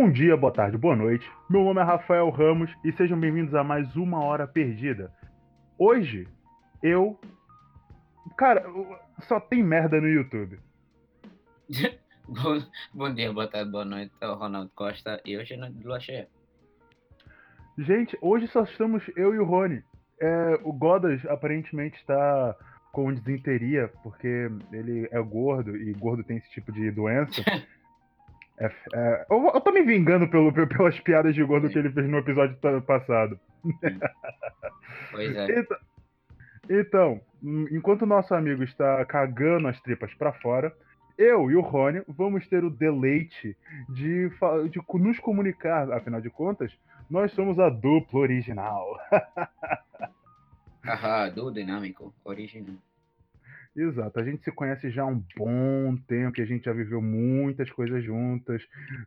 Bom dia, boa tarde, boa noite. Meu nome é Rafael Ramos e sejam bem-vindos a mais uma Hora Perdida. Hoje, eu. Cara, só tem merda no YouTube. bom, bom dia, boa tarde, boa noite. É o Ronaldo Costa e hoje é noite de lua cheia. Gente, hoje só estamos eu e o Rony. É, o Godas aparentemente está com disenteria, porque ele é gordo e gordo tem esse tipo de doença. É, é, eu, eu tô me vingando pelo, pelas piadas de gordo Sim. que ele fez no episódio passado. Pois é. Então, então, enquanto o nosso amigo está cagando as tripas para fora, eu e o Rony vamos ter o deleite de, de nos comunicar, afinal de contas, nós somos a dupla original. Haha, do dinâmico, original. Exato, a gente se conhece já há um bom tempo e a gente já viveu muitas coisas juntas.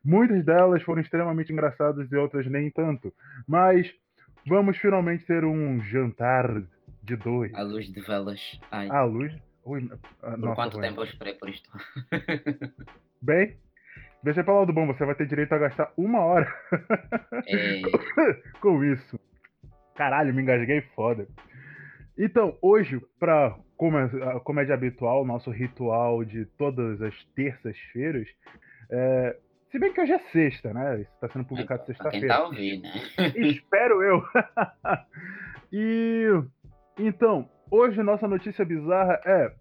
Muitas delas foram extremamente engraçadas e outras nem tanto. Mas vamos finalmente ter um jantar de dois. À luz de velas. Ai. À luz? Ui, por nossa, quanto tempo eu esperei por isto? Bem, veja pelo lado bom, você vai ter direito a gastar uma hora é... com isso. Caralho, me engasguei foda. Então, hoje, para como é, como é de habitual, nosso ritual de todas as terças-feiras. É, se bem que hoje é sexta, né? Isso está sendo publicado sexta-feira. Tá ouvindo, né? Espero eu. e então, hoje nossa notícia bizarra é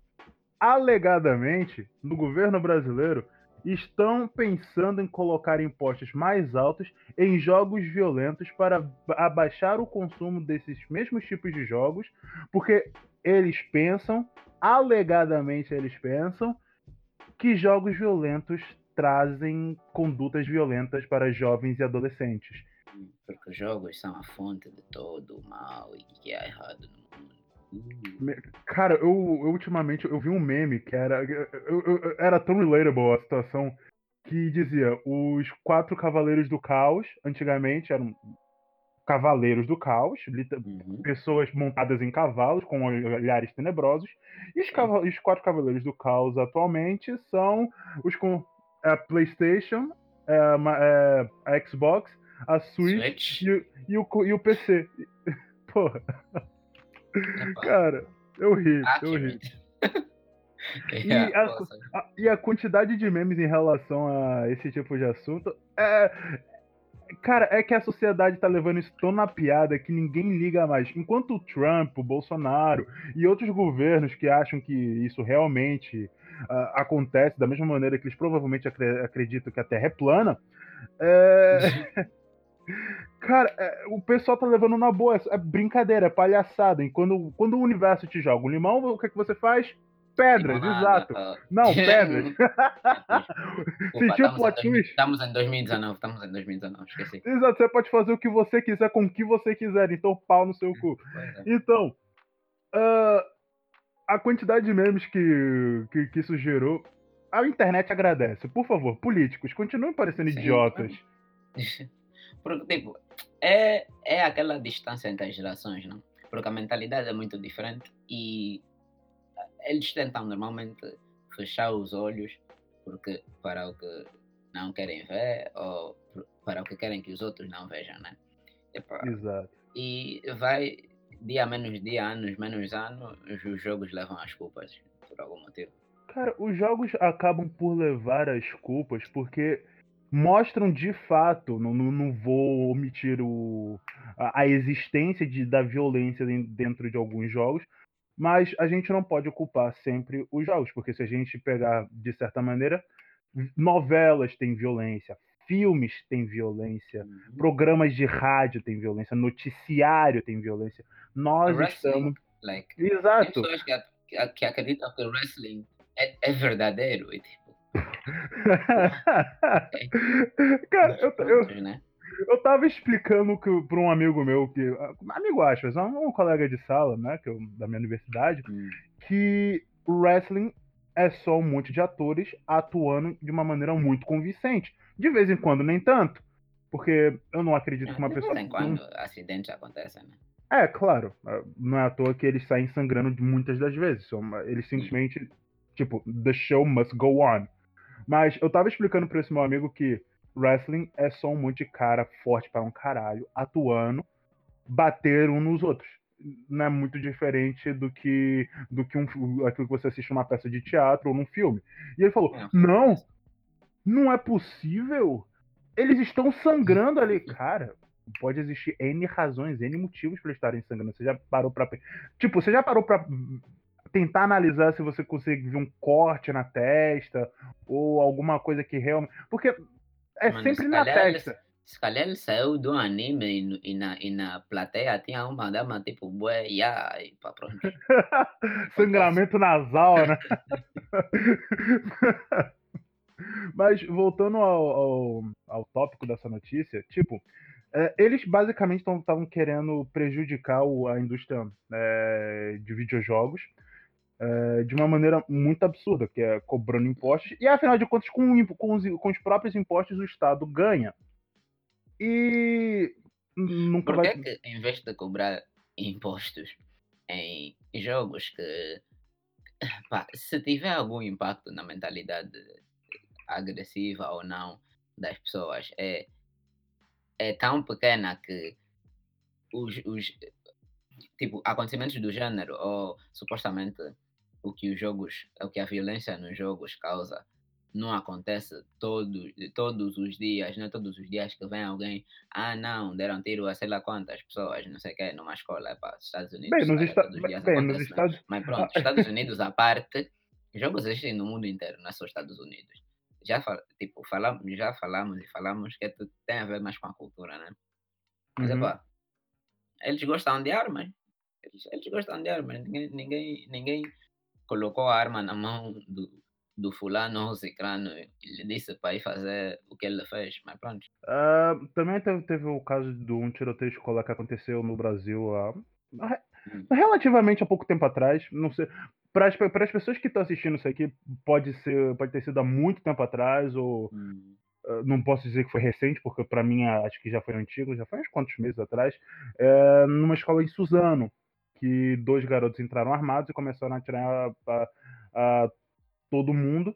alegadamente no governo brasileiro estão pensando em colocar impostos mais altos em jogos violentos para abaixar o consumo desses mesmos tipos de jogos, porque eles pensam, alegadamente eles pensam, que jogos violentos trazem condutas violentas para jovens e adolescentes. Porque os jogos são a fonte de todo o mal e que é errado no mundo. Cara, eu, eu, ultimamente eu vi um meme que era. Eu, eu, era tão relatable a situação que dizia: os quatro cavaleiros do caos, antigamente eram cavaleiros do caos, uhum. pessoas montadas em cavalos com olhares tenebrosos, e os, os, quatro cavaleiros do caos atualmente são os com a PlayStation, a, é, é, a Xbox, a Switch, Switch. E, e, o, e o PC. Porra. Cara, eu ri, ah, eu ri. e, a, a, e a quantidade de memes em relação a esse tipo de assunto é, Cara, é que a sociedade tá levando isso tão na piada que ninguém liga mais. Enquanto o Trump, o Bolsonaro e outros governos que acham que isso realmente uh, acontece da mesma maneira que eles provavelmente acreditam que a Terra é plana, é... Cara, é, o pessoal tá levando na boa. É brincadeira, é palhaçada. E quando, quando o universo te joga um limão, o que, é que você faz? Pedras, exato. Não, pedras. Sentiu o plot twist? Estamos em 2019, estamos em 2019, esqueci. Exato, você pode fazer o que você quiser com o que você quiser, então pau no seu cu. É. Então, uh, a quantidade de memes que, que, que isso gerou, a internet agradece. Por favor, políticos, continuem parecendo Sim, idiotas. Porque, tipo, é, é aquela distância entre as gerações, não? Porque a mentalidade é muito diferente e eles tentam normalmente fechar os olhos porque para o que não querem ver ou para o que querem que os outros não vejam, né? Epa, Exato. E vai dia menos dia, anos menos anos, os jogos levam as culpas por algum motivo. Cara, os jogos acabam por levar as culpas porque mostram de fato, não, não, não vou omitir o, a, a existência de, da violência dentro de alguns jogos, mas a gente não pode ocupar sempre os jogos, porque se a gente pegar de certa maneira, novelas têm violência, filmes têm violência, uhum. programas de rádio têm violência, noticiário tem violência. Nós wrestling, estamos. Like, Exato. Pessoas que, que acreditam que o wrestling é, é verdadeiro. E, tipo... Cara, eu, eu, né? Eu tava explicando que, pra um amigo meu, que. Amigo aspas, um, um colega de sala, né? Que eu, da minha universidade, hum. que o wrestling é só um monte de atores atuando de uma maneira muito convincente. De vez em quando, nem tanto. Porque eu não acredito que uma pessoa. De vez em quando acidentes acontecem, né? É, claro. Não é à toa que eles saem sangrando muitas das vezes. Eles simplesmente. Tipo, the show must go on. Mas eu tava explicando pra esse meu amigo que wrestling é só um monte de cara forte para um caralho, atuando, bater um nos outros. Não é muito diferente do que do que um, aquilo que você assiste numa peça de teatro ou num filme. E ele falou: É. Não, não é possível. Eles estão sangrando ali. Cara, pode existir N razões, N motivos para estarem sangrando. Você já parou pra. Tipo, você já parou pra tentar analisar se você consegue ver um corte na testa ou alguma coisa que realmente. Porque é Mano, sempre se na ele- testa. Se calhar ele saiu do anime e, e na, e na plateia tinha uma dama tipo bué, ya, e pá, pronto. Sangramento nasal, né? Mas voltando ao, ao, ao tópico dessa notícia, tipo, é, eles basicamente estavam querendo prejudicar o- a indústria é, de videojogos é, de uma maneira muito absurda, que é cobrando impostos, e afinal de contas, com, com os, com os próprios impostos, o Estado ganha. E nunca Por vai. que, que em vez de cobrar impostos em jogos que, pá, se tiver algum impacto na mentalidade agressiva ou não das pessoas, é, é tão pequena que os, os tipo, acontecimentos do gênero ou supostamente o que os jogos, o que a violência nos jogos causa não acontece todo, todos os dias, não é todos os dias que vem alguém, ah não, deram tiro a sei lá quantas pessoas, não sei o que, numa escola, para Estados Unidos, Bem, nos, todos os dias bem, nos né? Estados. Mas pronto, Estados Unidos à parte, jogos existem no mundo inteiro, não é só Estados Unidos. Já, tipo, falamos, já falamos e falamos que tu- tem a ver mais com a cultura, né? Mas, Uhum. epá, eles gostam de armas. Eles, eles gostam de armas. Ninguém, ninguém, ninguém colocou a arma na mão do, do fulano ou ciclano e lhe disse para ir fazer o que ele fez. Mas pronto. Ah, também teve, teve o caso de um tiroteio escolar que aconteceu no Brasil há, há- Hum. relativamente há pouco tempo atrás. Não sei. Para as, para as pessoas que estão assistindo isso aqui, pode, ser, pode ter sido há muito tempo atrás, ou Hum, ah, não posso dizer que foi recente, porque para mim ah, acho que já foi antigo, já foi uns quantos meses atrás, é, numa escola em Suzano, que dois garotos entraram armados e começaram a atirar a, a todo mundo.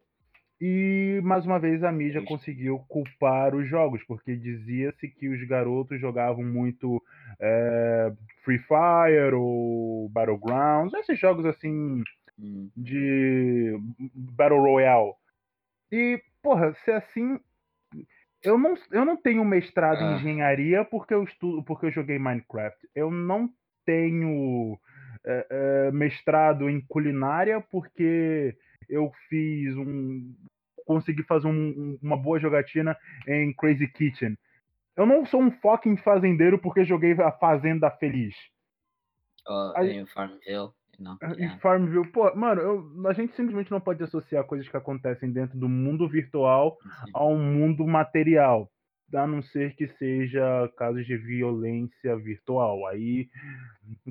E mais uma vez a mídia conseguiu culpar os jogos, porque dizia-se que os garotos jogavam muito é, Free Fire ou Battlegrounds, esses jogos assim hum. de Battle Royale. E, porra, se é assim. Eu não, eu não tenho mestrado em Ah. engenharia porque eu estudo, porque eu joguei Minecraft. Eu não tenho é, é, mestrado em culinária porque eu fiz um. consegui fazer um- um- uma boa jogatina em Crazy Kitchen. Eu não sou um fucking fazendeiro porque joguei a Fazenda Feliz. Ou Aí- em Farmville. Não, Em yeah. Farmville, pô, mano, eu- a gente simplesmente não pode associar coisas que acontecem dentro do mundo virtual Sim. a um mundo material, a não ser que seja casos de violência virtual. Aí,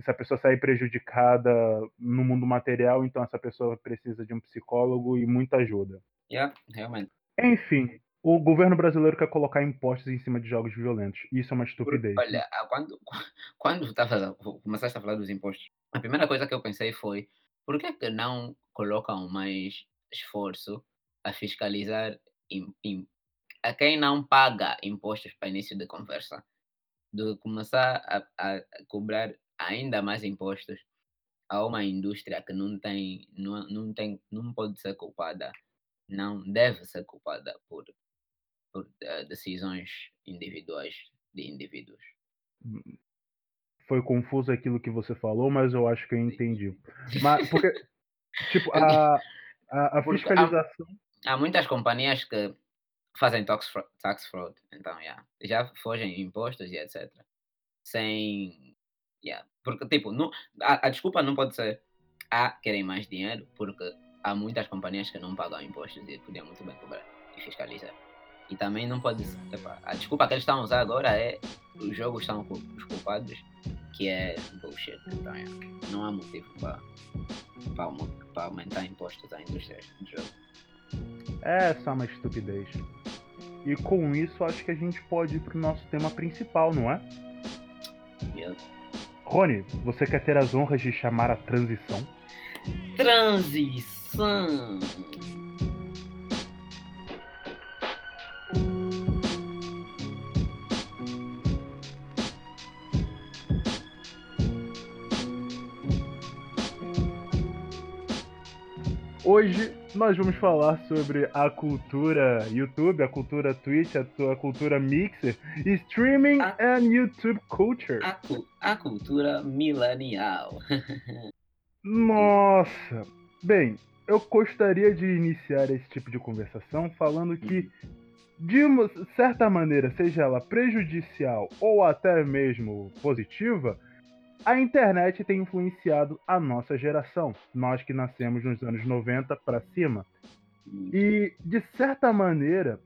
se a pessoa sair prejudicada no mundo material, então essa pessoa precisa de um psicólogo e muita ajuda. Yeah, realmente. Enfim, o governo brasileiro quer colocar impostos em cima de jogos violentos. Isso é uma estupidez. Olha, ah, quando, quando tavas a- começaste a falar dos impostos, a primeira coisa que eu pensei foi por que, que não colocam mais esforço a fiscalizar im- im- a quem não paga impostos para início de conversa, do que começar a, a- cobrar ainda mais impostos a uma indústria que não tem, não, não tem, não pode ser culpada, não deve ser culpada por, por eh, decisões individuais de indivíduos. Foi confuso aquilo que você falou, mas eu acho que eu entendi. Mas, porque, tipo, a, a, a Porque há- fiscalização. há muitas companhias que fazem tax fraud, tax fraud então yeah, já fogem impostos e etc. Sem. Yeah, porque, tipo, não, a, a desculpa não pode ser ah, querem mais dinheiro, porque há muitas companhias que não pagam impostos e podiam muito bem cobrar e fiscalizar. E também não pode ser. epá, a desculpa que eles estão a usar agora é os jogos são os culpados, que é bullshit. Então, yeah, não há motivo para para aumen- para aumentar impostos à indústria de jogos. É só uma estupidez. E com isso, acho que a gente pode ir pro nosso tema principal, não é? Yes. Rony, você quer ter as honras de chamar a transição? Transição! Hoje nós vamos falar sobre a cultura YouTube, a cultura Twitch, a, cultura Mixer, streaming a, and YouTube culture. A, a cultura millennial. Nossa! Bem, eu gostaria de iniciar esse tipo de conversação falando que, de uma certa maneira, seja ela prejudicial ou até mesmo positiva, a internet tem influenciado a nossa geração, nós que nascemos nos anos 90 para cima. E, de certa maneira,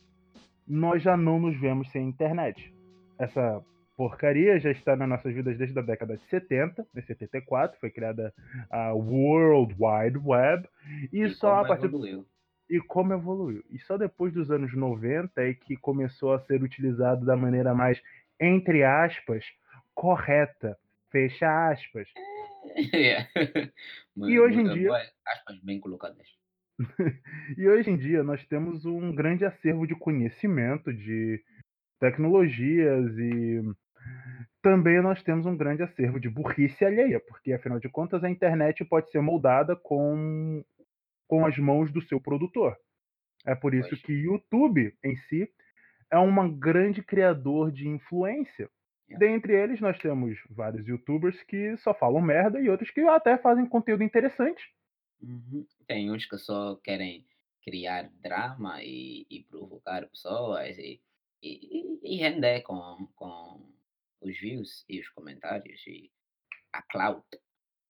nós já não nos vemos sem internet. Essa porcaria já está nas nossas vidas desde a década de 70, em 74, foi criada a World Wide Web, e, e só a partir evoluiu. E como evoluiu. E só depois dos anos 90 é que começou a ser utilizado da maneira mais, entre aspas, correta. Fecha aspas. É. e hoje em dia. Aspas bem colocadas. e hoje em dia nós temos um grande acervo de conhecimento, de tecnologias e também nós temos um grande acervo de burrice alheia, porque afinal de contas a internet pode ser moldada com, com as mãos do seu produtor. É por isso pois. que YouTube em si é um grande criador de influência. É. Dentre eles, nós temos vários youtubers que só falam merda e outros que até fazem conteúdo interessante. Uhum. Tem uns que só querem criar drama e, e provocar pessoas e, e, e, render com, com os views e os comentários e a cloud,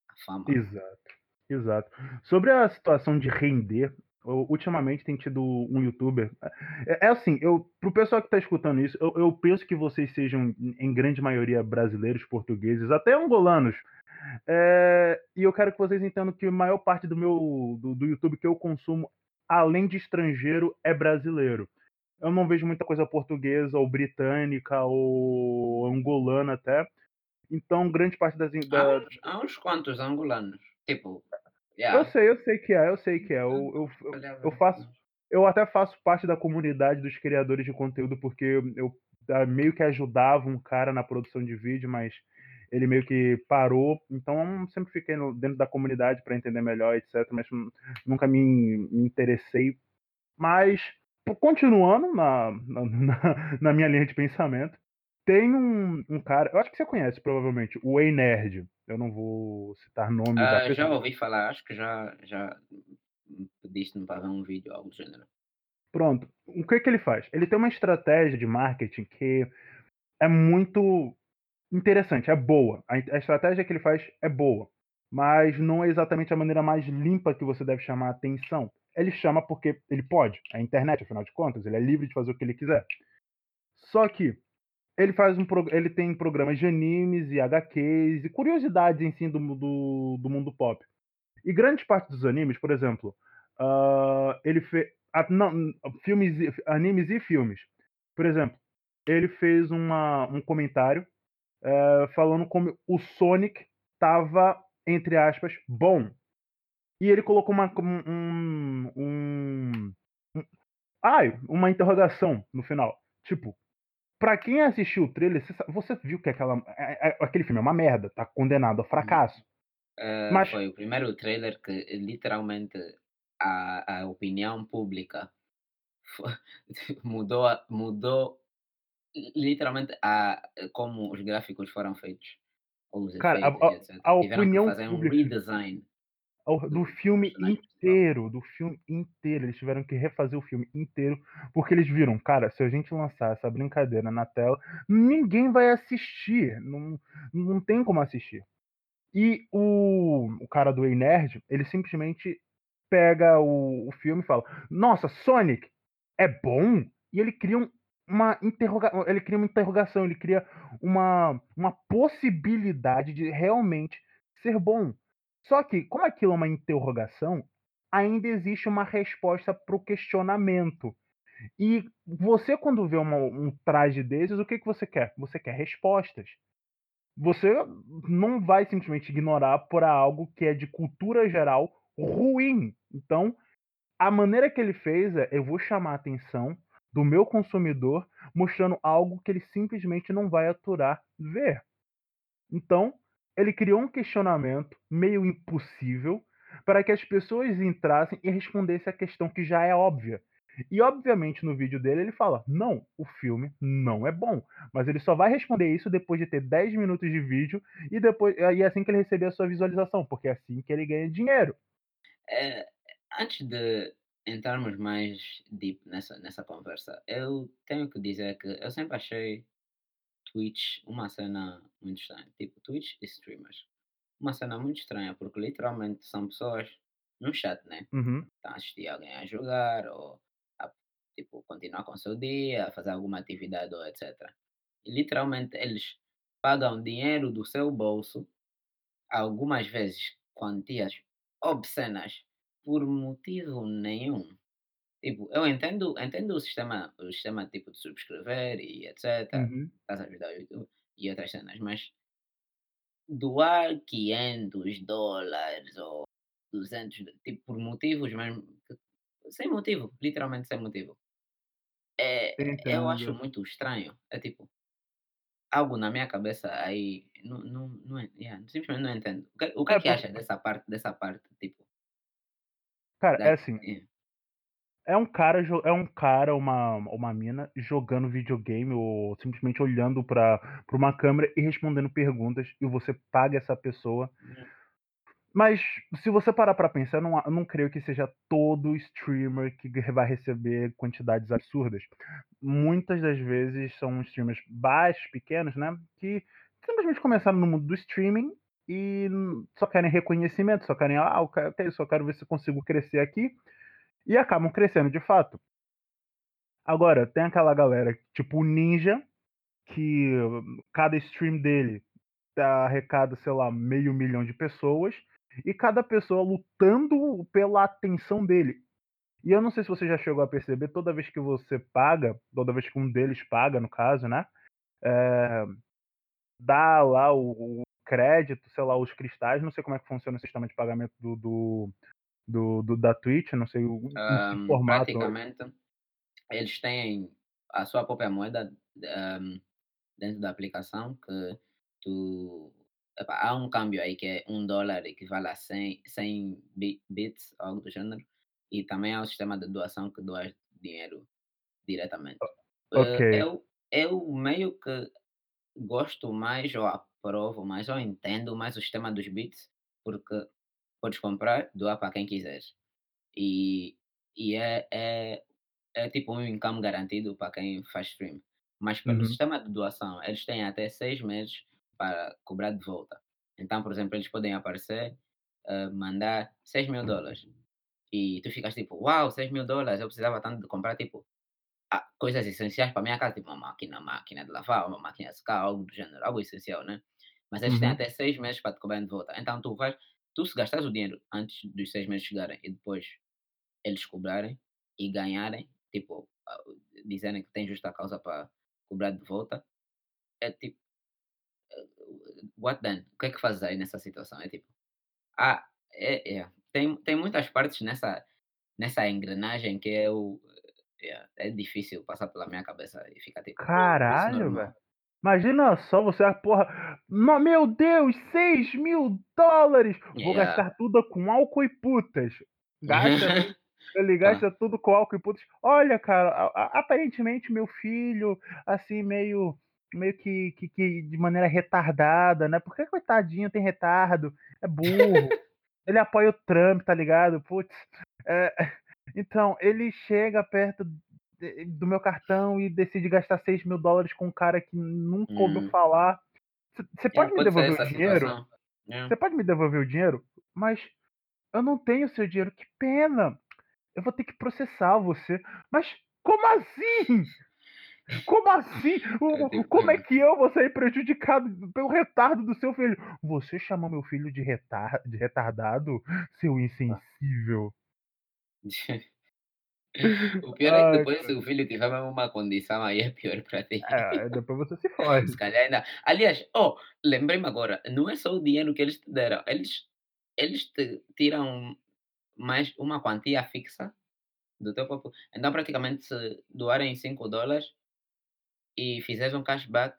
a fama. Exato, exato. Sobre a situação de render, ultimamente tem tido um youtuber. É, é assim, eu, pro pessoal que tá escutando isso, eu, eu, penso que vocês sejam, em grande maioria, brasileiros, portugueses, até angolanos. É, e eu quero que vocês entendam que a maior parte do meu do, do YouTube que eu consumo, além de estrangeiro, é brasileiro eu não vejo muita coisa portuguesa ou britânica ou angolana até. Então, grande parte das. Da... Há, uns, há uns quantos angolanos. Tipo. Yeah. Eu sei, eu sei que é, eu sei que é. Eu, eu, eu, eu, faço. Eu até faço parte da comunidade dos criadores de conteúdo, porque eu, eu ah, meio que ajudava um cara na produção de vídeo, mas ele meio que parou. Então eu sempre fiquei no, dentro da comunidade para entender melhor, etc. Mas nunca me, me interessei. Mas continuando na, na, na, minha linha de pensamento, tem um, um, cara, eu acho que você conhece provavelmente, o Ei Nerd. Eu não vou citar nomes. Ah, já ouvi falar, acho que já, já pediste para ver um vídeo, algo do gênero. Pronto. O que, que ele faz? Ele tem uma estratégia de marketing que é muito interessante, é boa. A, a estratégia que ele faz é boa, mas não é exatamente a maneira mais limpa que você deve chamar a atenção ele chama porque ele pode. É a internet, afinal de contas, ele é livre de fazer o que ele quiser. Só que ele faz um ele tem programas de animes e HQs e curiosidades em si do, do, do mundo pop. E grande parte dos animes, por exemplo, uh, ele fez filmes, animes e filmes. Por exemplo, ele fez uma, um comentário uh, falando como o Sonic estava entre aspas bom e ele colocou uma, um, um, um, ai, uma interrogação no final. Tipo, pra quem assistiu o trailer, você viu que aquela, é, é, aquele filme é uma merda, tá condenado a fracasso. Uh, Mas... Foi o primeiro trailer que literalmente a, a opinião pública foi, mudou, mudou literalmente a, como os gráficos foram feitos. Os Cara, a, a, a opinião pública. Um redesign do filme inteiro, do filme inteiro. Eles tiveram que refazer o filme inteiro, porque eles viram, cara, se a gente lançar essa brincadeira na tela, ninguém vai assistir. Não, não tem como assistir. E o, o cara do Ei Nerd, ele simplesmente pega o, o filme e fala: Nossa, Sonic é bom? E ele cria um, uma interrogação, ele cria uma interrogação, ele cria uma, uma possibilidade de realmente ser bom. Só que, como aquilo é uma interrogação, ainda existe uma resposta para o questionamento. E você, quando vê uma, um traje desses, o que, que você quer? Você quer respostas. Você não vai simplesmente ignorar por algo que é de cultura geral ruim. Então, a maneira que ele fez é: eu vou chamar a atenção do meu consumidor mostrando algo que ele simplesmente não vai aturar ver. Então, ele criou um questionamento meio impossível para que as pessoas entrassem e respondessem a questão que já é óbvia. E obviamente no vídeo dele ele fala: "Não, o filme não é bom". Mas ele só vai responder isso depois de ter 10 minutos de vídeo e depois e é assim que ele receber a sua visualização, porque é assim que ele ganha dinheiro. Eh, antes de entrarmos mais deep nessa nessa conversa, eu tenho que dizer que eu sempre achei Twitch uma cena muito estranha, tipo Twitch e streamers. Uma cena muito estranha, porque literalmente são pessoas no chat, né? Uhum. Estão a assistir alguém a jogar ou a tipo, continuar com o seu dia, a fazer alguma atividade ou etc. E literalmente eles pagam dinheiro do seu bolso, algumas vezes quantias obscenas, por motivo nenhum. Tipo, eu entendo, entendo o sistema, o sistema tipo de subscrever e etc. Uhum. Estás a ajudar o YouTube e outras cenas, mas doar 500 dólares ou 200, do- tipo, por motivos mesmo, que- sem motivo, literalmente sem motivo. É, eu acho muito estranho. É tipo, algo na minha cabeça aí, não, não, não é, yeah, simplesmente não entendo. O que, o que é É que acha dessa parte, dessa parte, tipo, cara, é da, assim, yeah. É um cara é um cara, uma uma mina jogando videogame ou simplesmente olhando pra uma câmera e respondendo perguntas e você paga essa pessoa Uhum. Mas se você parar pra pensar, eu não, eu não creio que seja todo streamer que vai receber quantidades absurdas. Muitas das vezes são streamers baixos, pequenos, né? Que simplesmente começaram no mundo do streaming e só querem reconhecimento, só querem, ah, eu quero, eu só quero ver se consigo crescer aqui e acabam crescendo de fato. Agora, tem aquela galera, tipo o Ninja, que cada stream dele arrecada, sei lá, meio milhão de pessoas, e cada pessoa lutando pela atenção dele. E eu não sei se você já chegou a perceber, toda vez que você paga, toda vez que um deles paga, no caso, né? é, dá lá o, o crédito, sei lá, os cristais, não sei como é que funciona o sistema de pagamento do, do, do- do- da Twitch, não sei o- Ahm, formato. praticamente, eles têm a sua própria moeda ahm, dentro da aplicação que tu. epá, há um câmbio aí que é um dólar equivale a 100, 100 bi- bits, algo do gênero, e também há o sistema de doação que doas dinheiro diretamente. Ok. Eh, eu, eu meio que gosto mais, ou aprovo mais, ou entendo mais o sistema dos bits, porque podes comprar, doar para quem quiseres. E, e é, é, é tipo um income garantido para quem faz stream. Mas pelo Uhum, sistema de doação, eles têm até seis meses para cobrar de volta. Então, por exemplo, eles podem aparecer, eh, mandar 6 mil dólares. E tu ficas tipo, uau, 6 mil dólares, eu precisava tanto de comprar tipo ah, coisas essenciais para minha casa, tipo uma máquina, máquina de lavar, uma máquina de secar, algo do gênero, algo essencial, né? Mas eles têm uhum, até seis meses para te cobrar de volta. Então tu vais, tu se gastares o dinheiro antes dos seis meses chegarem e depois eles cobrarem e ganharem, tipo, dizerem que tem justa causa para cobrar de volta, é tipo, what then? O que é que fazes aí nessa situação? É tipo, ah, é, é. Tem, tem muitas partes nessa, nessa engrenagem que eu, é, é difícil passar pela minha cabeça e ficar tipo, Caralho, velho. Imagina só você, ah, porra, meu Deus, seis mil dólares! Vou Yeah. gastar tudo com álcool e putas. Gasta, ele Pá, gasta tudo com álcool e putas. Olha, cara, a- a- aparentemente meu filho, assim, meio, meio que, que, que de maneira retardada, né? Porque coitadinho tem retardo, é burro. Ele apoia o Trump, tá ligado? Putz. É, então, ele chega perto do meu cartão e decide gastar seis mil dólares com um cara que nunca ouviu hum, falar. Você yeah, pode me devolver o dinheiro? Você pode me devolver o dinheiro? Mas eu não tenho seu dinheiro. Que pena. Eu vou ter que processar você. Mas como assim? Como assim? É Como é que eu vou sair prejudicado pelo retardo do seu filho? Você chamou meu filho de, retar de retardado, seu pá. insensível? O pior é que Ai, depois se o filho tiver mesmo uma condição, aí é pior para ti. é, depois você se Se fode. calhar ainda. Aliás, oh, lembrei-me agora, não é só o dinheiro que eles te deram, eles, eles te tiram mais uma quantia fixa do teu próprio. Então, praticamente, se doarem 5 dólares e fizeres um cashback,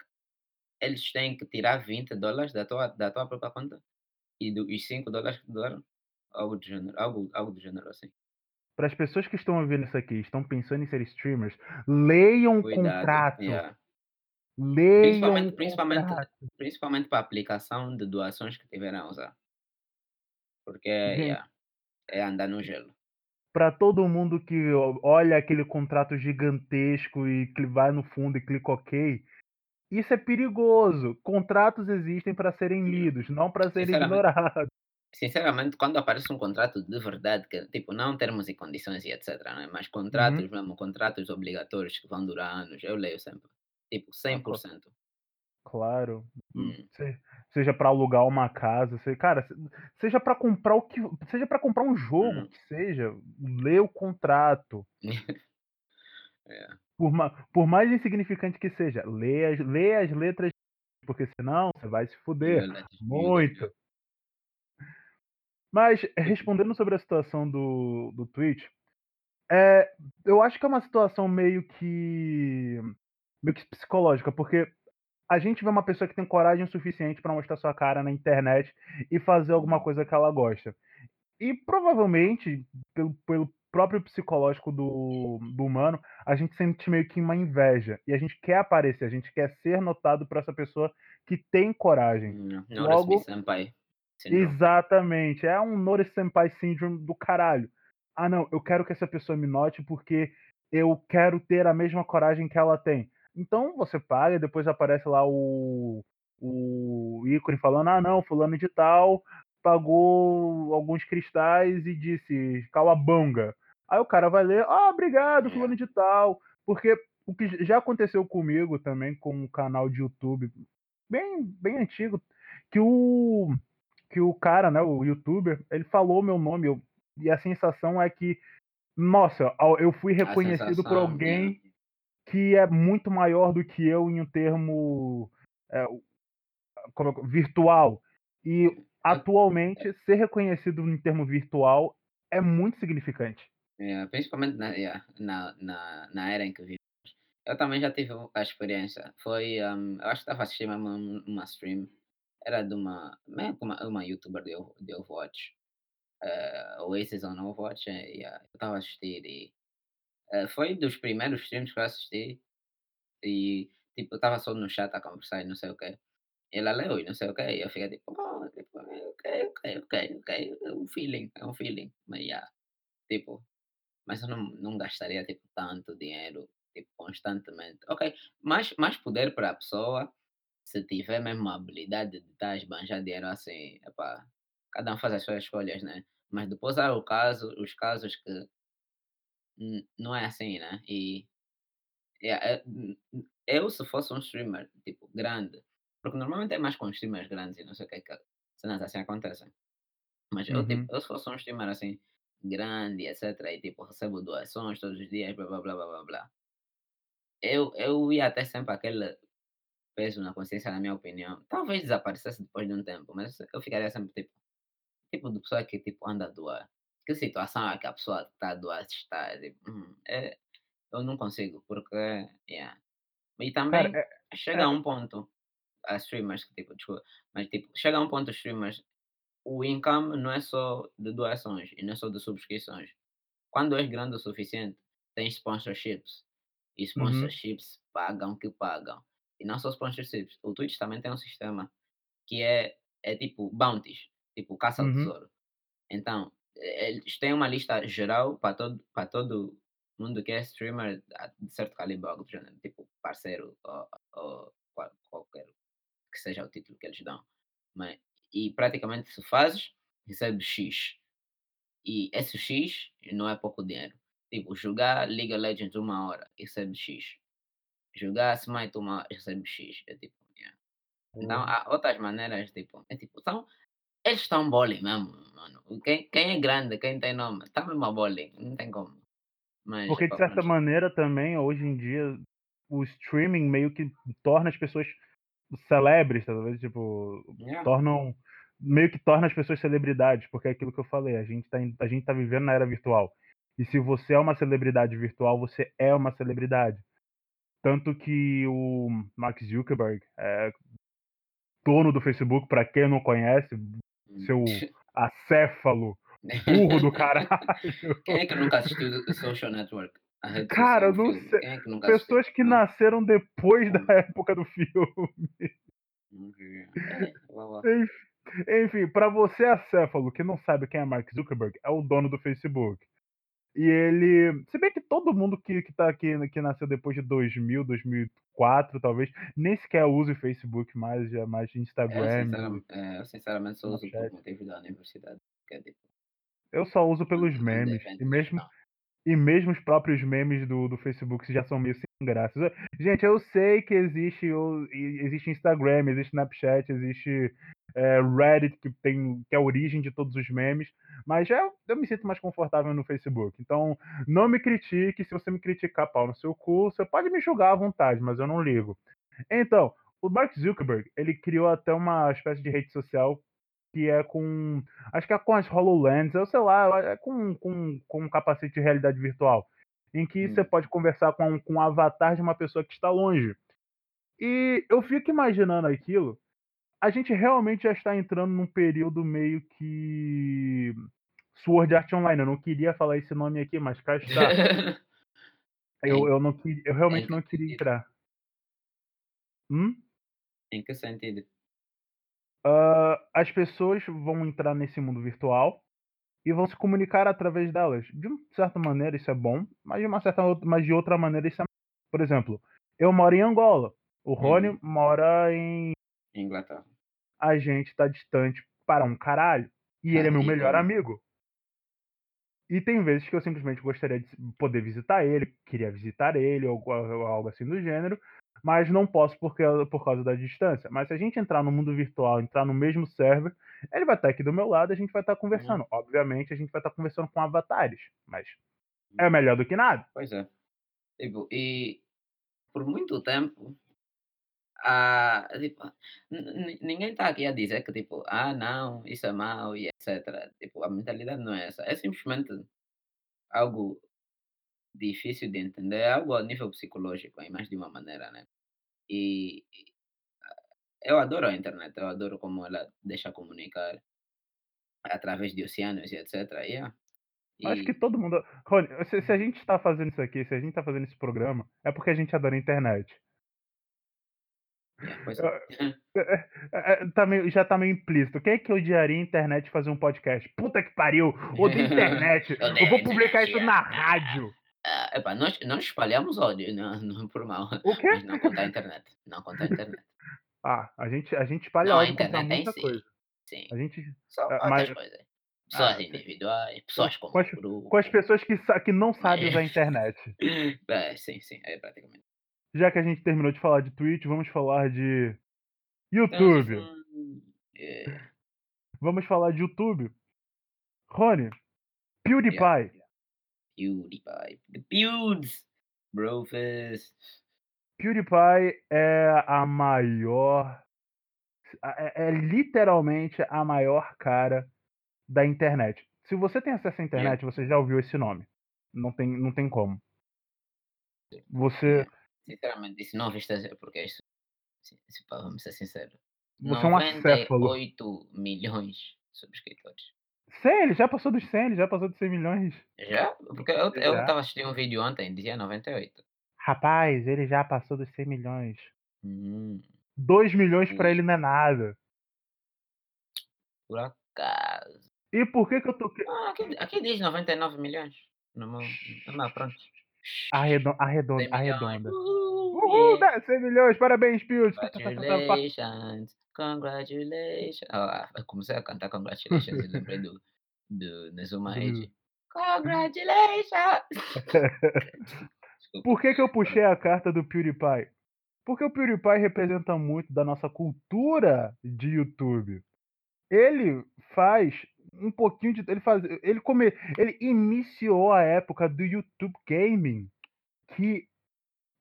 eles têm que tirar 20 dólares da tua, da tua própria conta e do, os 5 dólares que te doaram. algo do gênero, algo, algo do gênero assim. Para as pessoas que estão ouvindo isso aqui, estão pensando em ser streamers, leiam o Cuidado, contrato. yeah. Leiam Principalmente, o principalmente, contrato. principalmente para a aplicação de doações que tiverem a usar. Porque yeah, é andar no gelo. para todo mundo que olha aquele contrato gigantesco e que vai no fundo e clica OK, isso é perigoso. Contratos existem para serem lidos, não para serem ignorados. Sinceramente, quando aparece um contrato de verdade, que tipo, não termos e condições e etc, né? mas Uhum. contratos mesmo, contratos obrigatórios que vão durar anos, eu leio sempre. Tipo, Ah, cla 100%. claro. Hum, Hum. se seja para alugar uma casa, se cara, se seja para comprar o que seja para comprar um jogo, Hum. que seja, lê o contrato. É. Por ma por mais insignificante que seja, lê as lê as letras, porque senão você vai se fuder muito. Mas Tipo respondendo sobre a situação do do Twitch, eh, eu acho que é uma situação meio que meio que psicológica, porque a gente vê uma pessoa que tem coragem o suficiente para mostrar sua cara na internet e fazer alguma coisa que ela gosta. E provavelmente, pelo pelo próprio psicológico do do humano, a gente sente meio que uma inveja, e a gente quer aparecer, a gente quer ser notado por essa pessoa que tem coragem. Hum, me Logo syndrome. exatamente, é um Notice Senpai Syndrome do caralho. "Ah não, eu quero que essa pessoa me note, porque eu quero ter a mesma coragem que ela tem". Então você paga depois aparece lá o o ícone falando: "Ah não, fulano de tal pagou alguns cristais e disse cauabunga". Aí o cara vai ler: "Ah, obrigado fulano Yeah. de tal", porque o que já aconteceu comigo também com um canal de YouTube bem bem antigo, que o que o cara, né, o youtuber, ele falou meu nome, eu e a sensação é que, nossa, eu fui reconhecido por alguém que é muito maior do que eu em um termo, o como é virtual. E Eu atualmente ser reconhecido em termo virtual é muito significante. É, principalmente na yeah, na na na era em que vivemos. Eu também já tive a experiência, foi, hum, eu acho que estava assistindo mesmo um uma stream, era de uma que uma uma youtuber de de Overwatch, eh, Oasis on Overwatch, eh, yeah, eu estava a assistir e, eh, foi dos primeiros streams que eu assisti e, tipo, eu estava só no chat a conversar e não sei o quê. Ela leu e não sei o quê, e eu fiquei tipo: "Oh, tipo, ok, ok, ok, ok, é um feeling, é um feeling", mas yeah, tipo, mas eu não não gastaria, tipo, tanto dinheiro, tipo, constantemente. Ok, mais mais poder para a pessoa, se tiver mesmo a habilidade de estar a esbanjar dinheiro assim, epá, cada um faz as suas escolhas, né. Mas depois há o caso os casos que não é assim, né, e yeah, n n eu se fosse um streamer, tipo, grande, porque normalmente é mais com streamers grandes e não sei o que que cenas assim acontecem. Mas eu, tipo, Uhum. eu se fosse um streamer assim, grande e etcétera, e tipo, recebo doações todos os dias, blá, blá, blá, blá, blá. Eu eu ia ter sempre aquele peso na consciência, na minha opinião. Talvez desaparecesse depois de um tempo, mas eu ficaria sempre tipo tipo de pessoa que, tipo, anda a doar. Que situação é que a pessoa que está a doar está, tipo, hum, eh, eu não consigo, porque yeah. E Cara, também é chega a é um ponto, há streamers que tipo, desculpa, mas tipo, chega a um ponto os streamers, o income não é só de doações e não é só de subscrições. Quando és grande o suficiente, tens sponsorships. E Uhum. sponsorships pagam que pagam. E não só sponsorships, o Twitch também tem um sistema que é é tipo bounties, tipo caça ao Uhum. tesouro. Então, e eles têm uma lista geral para todo para todo mundo que é streamer a de certo calibre, algo tipo parceiro ou ou qual qualquer que seja o título que eles dão. Mas e praticamente se fazes, recebes X. E esse X não é pouco dinheiro. Tipo, jogar League of Legends 1 hora, recebe X. Jogar Smite 1 hora, recebe X. É tipo, yeah. Então Porra. há outras maneiras, tipo, é tipo, são eles estão bowling mesmo, mano. Quem quem é grande, quem tem nome, está mesmo a não tem como. Mas, Porque de epá, certa pronto. maneira também, hoje em dia, o streaming meio que torna as pessoas celebres, talvez, tipo, Yeah. tornam meio que torna as pessoas celebridades, porque é aquilo que eu falei, a gente tá a gente tá vivendo na era virtual. E se você é uma celebridade virtual, você é uma celebridade. Tanto que o Mark Zuckerberg, eh, dono do Facebook, para quem não conhece, Hum. seu acéfalo Burro do caralho. Quem é que nunca assistiu o Social Network? Cara, eu não sei. É que nunca assistiu? Pessoas que nasceram depois da época do filme. É. Enfim, para você acéfalo que não sabe quem é Mark Zuckerberg, é o dono do Facebook. E ele, se bem que todo mundo que, que tá aqui, que nasceu depois de 2000, 2004, talvez, nem sequer usa o Facebook mais, já mais Eu Instagram. sinceramente, é, eu sinceramente só uso por motivo da universidade. É tipo, Eu só uso pelos memes. E mesmo, e mesmo os próprios memes do, do Facebook já são meio sem graça. Gente, eu sei que existe o existe Instagram, existe Snapchat, existe é, Reddit, que tem que é a origem de todos os memes, mas eu, eu me sinto mais confortável no Facebook. Então, não me critique. Se você me criticar, pau no seu cu, você pode me julgar à vontade, mas eu não ligo. Então, o Mark Zuckerberg, ele criou até uma espécie de rede social que é com. Acho que é com as HoloLens, eu sei lá, é com, com, com um capacete de realidade virtual. Em que Hum. você pode conversar com, um- com um avatar de uma pessoa que está longe. E eu fico imaginando aquilo. A gente realmente já está entrando num período meio que. Sword Art Online. Eu não queria falar esse nome aqui, mas cá está. Eu, eu, não, eu realmente não que queria sentido? entrar. Hum? em que sentido? Ah, as pessoas vão entrar nesse mundo virtual e vão se comunicar através delas. De uma certa maneira isso é bom, mas de uma certa outra, mas de outra maneira isso é por exemplo, eu moro em Angola, o Rony Uhum. mora em Inglaterra. a gente tá distante para um caralho e ele é meu melhor então. amigo. E tem vezes que eu simplesmente gostaria de poder visitar ele, queria visitar ele ou, ou algo assim do gênero, mas não posso porque, por causa da distância. Mas se a gente entrar no mundo virtual, entrar no mesmo server, ele vai estar aqui do meu lado e a gente vai estar conversando. Obviamente, a gente vai estar conversando com avatares, mas é melhor do que nada. Pois é. Tipo, e por muito tempo, ah, tipo, ninguém está aqui a dizer que, tipo, ah, não, isso é mau e etc. Tipo, a mentalidade não é essa. É simplesmente algo difícil de entender, é algo a nível psicológico, em mais de uma maneira, né? E e, eu adoro a internet, eu adoro como ela deixa comunicar através de oceanos e etc. Yeah. Acho que E, todo mundo. Rony, se, se a gente está fazendo isso aqui, se a gente está fazendo esse programa, é porque a gente adora a internet. pois é. É, é, tá meio- já tá meio implícito. Quem é que odiaria a internet fazer um podcast? Puta que pariu! Odeio internet! Eu vou publicar isso na é. rádio! Ah, epá, nós, nós espalhamos ódio, não, não por mal, O quê? mas não contra a internet. Não contra a internet. Ah, a gente, a gente espalha Não, a ódio contra internet em muita si. coisa. Sim. A gente. Só ah, mas- coisas. Pessoas Ah, individuais, pessoas como com as- grupo. Com as pessoas que, que não sabem usar a internet. É, sim, sim, é praticamente. Já que a gente terminou de falar de Twitch, vamos falar de YouTube. é, Vamos falar de YouTube. Rony, PewDiePie. PewDiePie. The Pewds! Brofist. PewDiePie é a maior. É, é literalmente a maior cara da internet. Se você tem acesso à internet, você já ouviu esse nome. Não tem, não tem como. Você, Sinceramente, se não é porque isso. se- pá, Vamos ser sinceros. você é um acéfalo. 98 milhões de subscritores. 100, ele já passou dos 100, ele já passou dos 100 milhões. Já? Porque eu, eu Já. tava assistindo um vídeo ontem, dizia 98. Rapaz, ele já passou dos 100 milhões. Hum, 2 milhões Ui. ele não é nada. por acaso. E por que que eu tô... Ah, aqui, aqui diz 99 milhões. No meu, pronto. Arredonda, 100 arredonda, arredonda. Uhul, Uhul, yeah. né? 100 milhões, parabéns, Pius. Congratulations, congratulations. Ah, eu comecei a cantar congratulations e lembrei do, do Nezuma Age. Congratulations! Por que, que eu puxei a carta do PewDiePie? Porque o PewDiePie representa muito da nossa cultura de YouTube. Ele faz um pouquinho de. Ele faz. Ele, come, ele iniciou a época do YouTube Gaming, que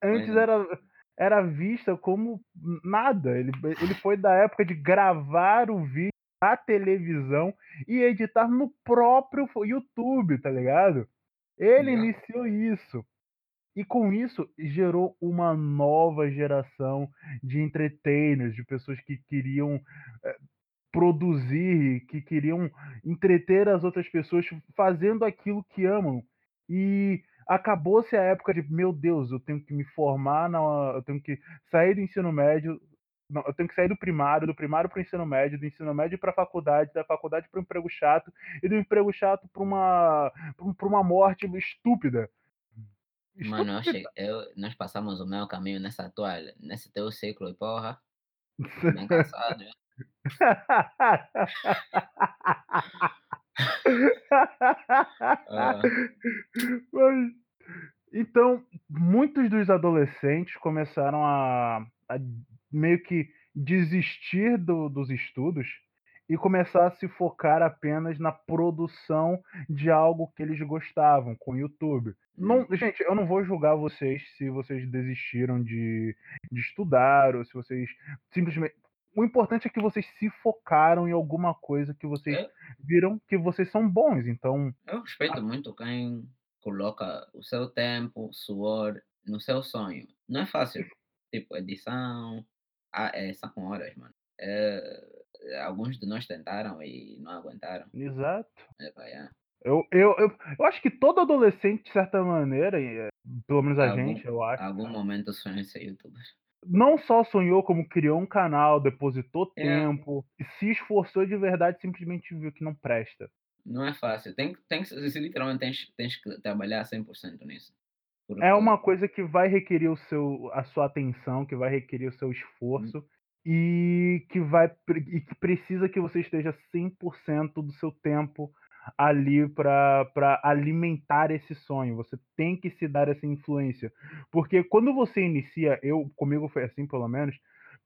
antes é. era, era vista como nada. Ele, ele foi da época de gravar o vídeo na televisão e editar no próprio YouTube, tá ligado? Ele Yeah. iniciou isso. E com isso gerou uma nova geração de entertainers, de pessoas que queriam. eh, produzir, que queriam entreter as outras pessoas fazendo aquilo que amam. E acabou-se a época de, meu Deus, eu tenho que me formar, na, eu tenho que sair do ensino médio, não, eu tenho que sair do primário, do primário para o ensino médio, do ensino médio para a faculdade, da faculdade para um emprego chato, e do emprego chato para uma, pra uma morte estúpida. Mano, eu achei, eu, nós passamos o mesmo caminho nessa atual, nesse teu ciclo, e porra, bem cansado, né? ah. Mas, então, muitos dos adolescentes começaram a, a meio que desistir do, dos estudos e começar a se focar apenas na produção de algo que eles gostavam com o YouTube. Não, hum. gente, eu não vou julgar vocês se vocês desistiram de, de estudar ou se vocês simplesmente. O importante é que vocês se focaram em alguma coisa que vocês é. viram que vocês são bons. Então. Eu respeito a... muito quem coloca o seu tempo, suor no seu sonho. Não é fácil. Tipo, edição. Ah, é, são horas, mano. É, alguns de nós tentaram e não aguentaram. Exato. É, é. Eu, eu, eu, eu acho que todo adolescente, de certa maneira, é, pelo menos a algum, gente, eu acho. Algum momento sonhou em ser youtuber. Não só sonhou, como criou um canal, depositou é. tempo, e se esforçou de verdade, simplesmente viu que não presta. Não é fácil. Tem, tem, literalmente tens, tens que trabalhar 100% nisso. Porque... É uma coisa que vai requerer o seu, a sua atenção, que vai requerer o seu esforço. Hum e que vai e que precisa que você esteja 100% do seu tempo ali para alimentar esse sonho. Você tem que se dar essa influência. Porque quando você inicia, eu comigo foi assim pelo menos,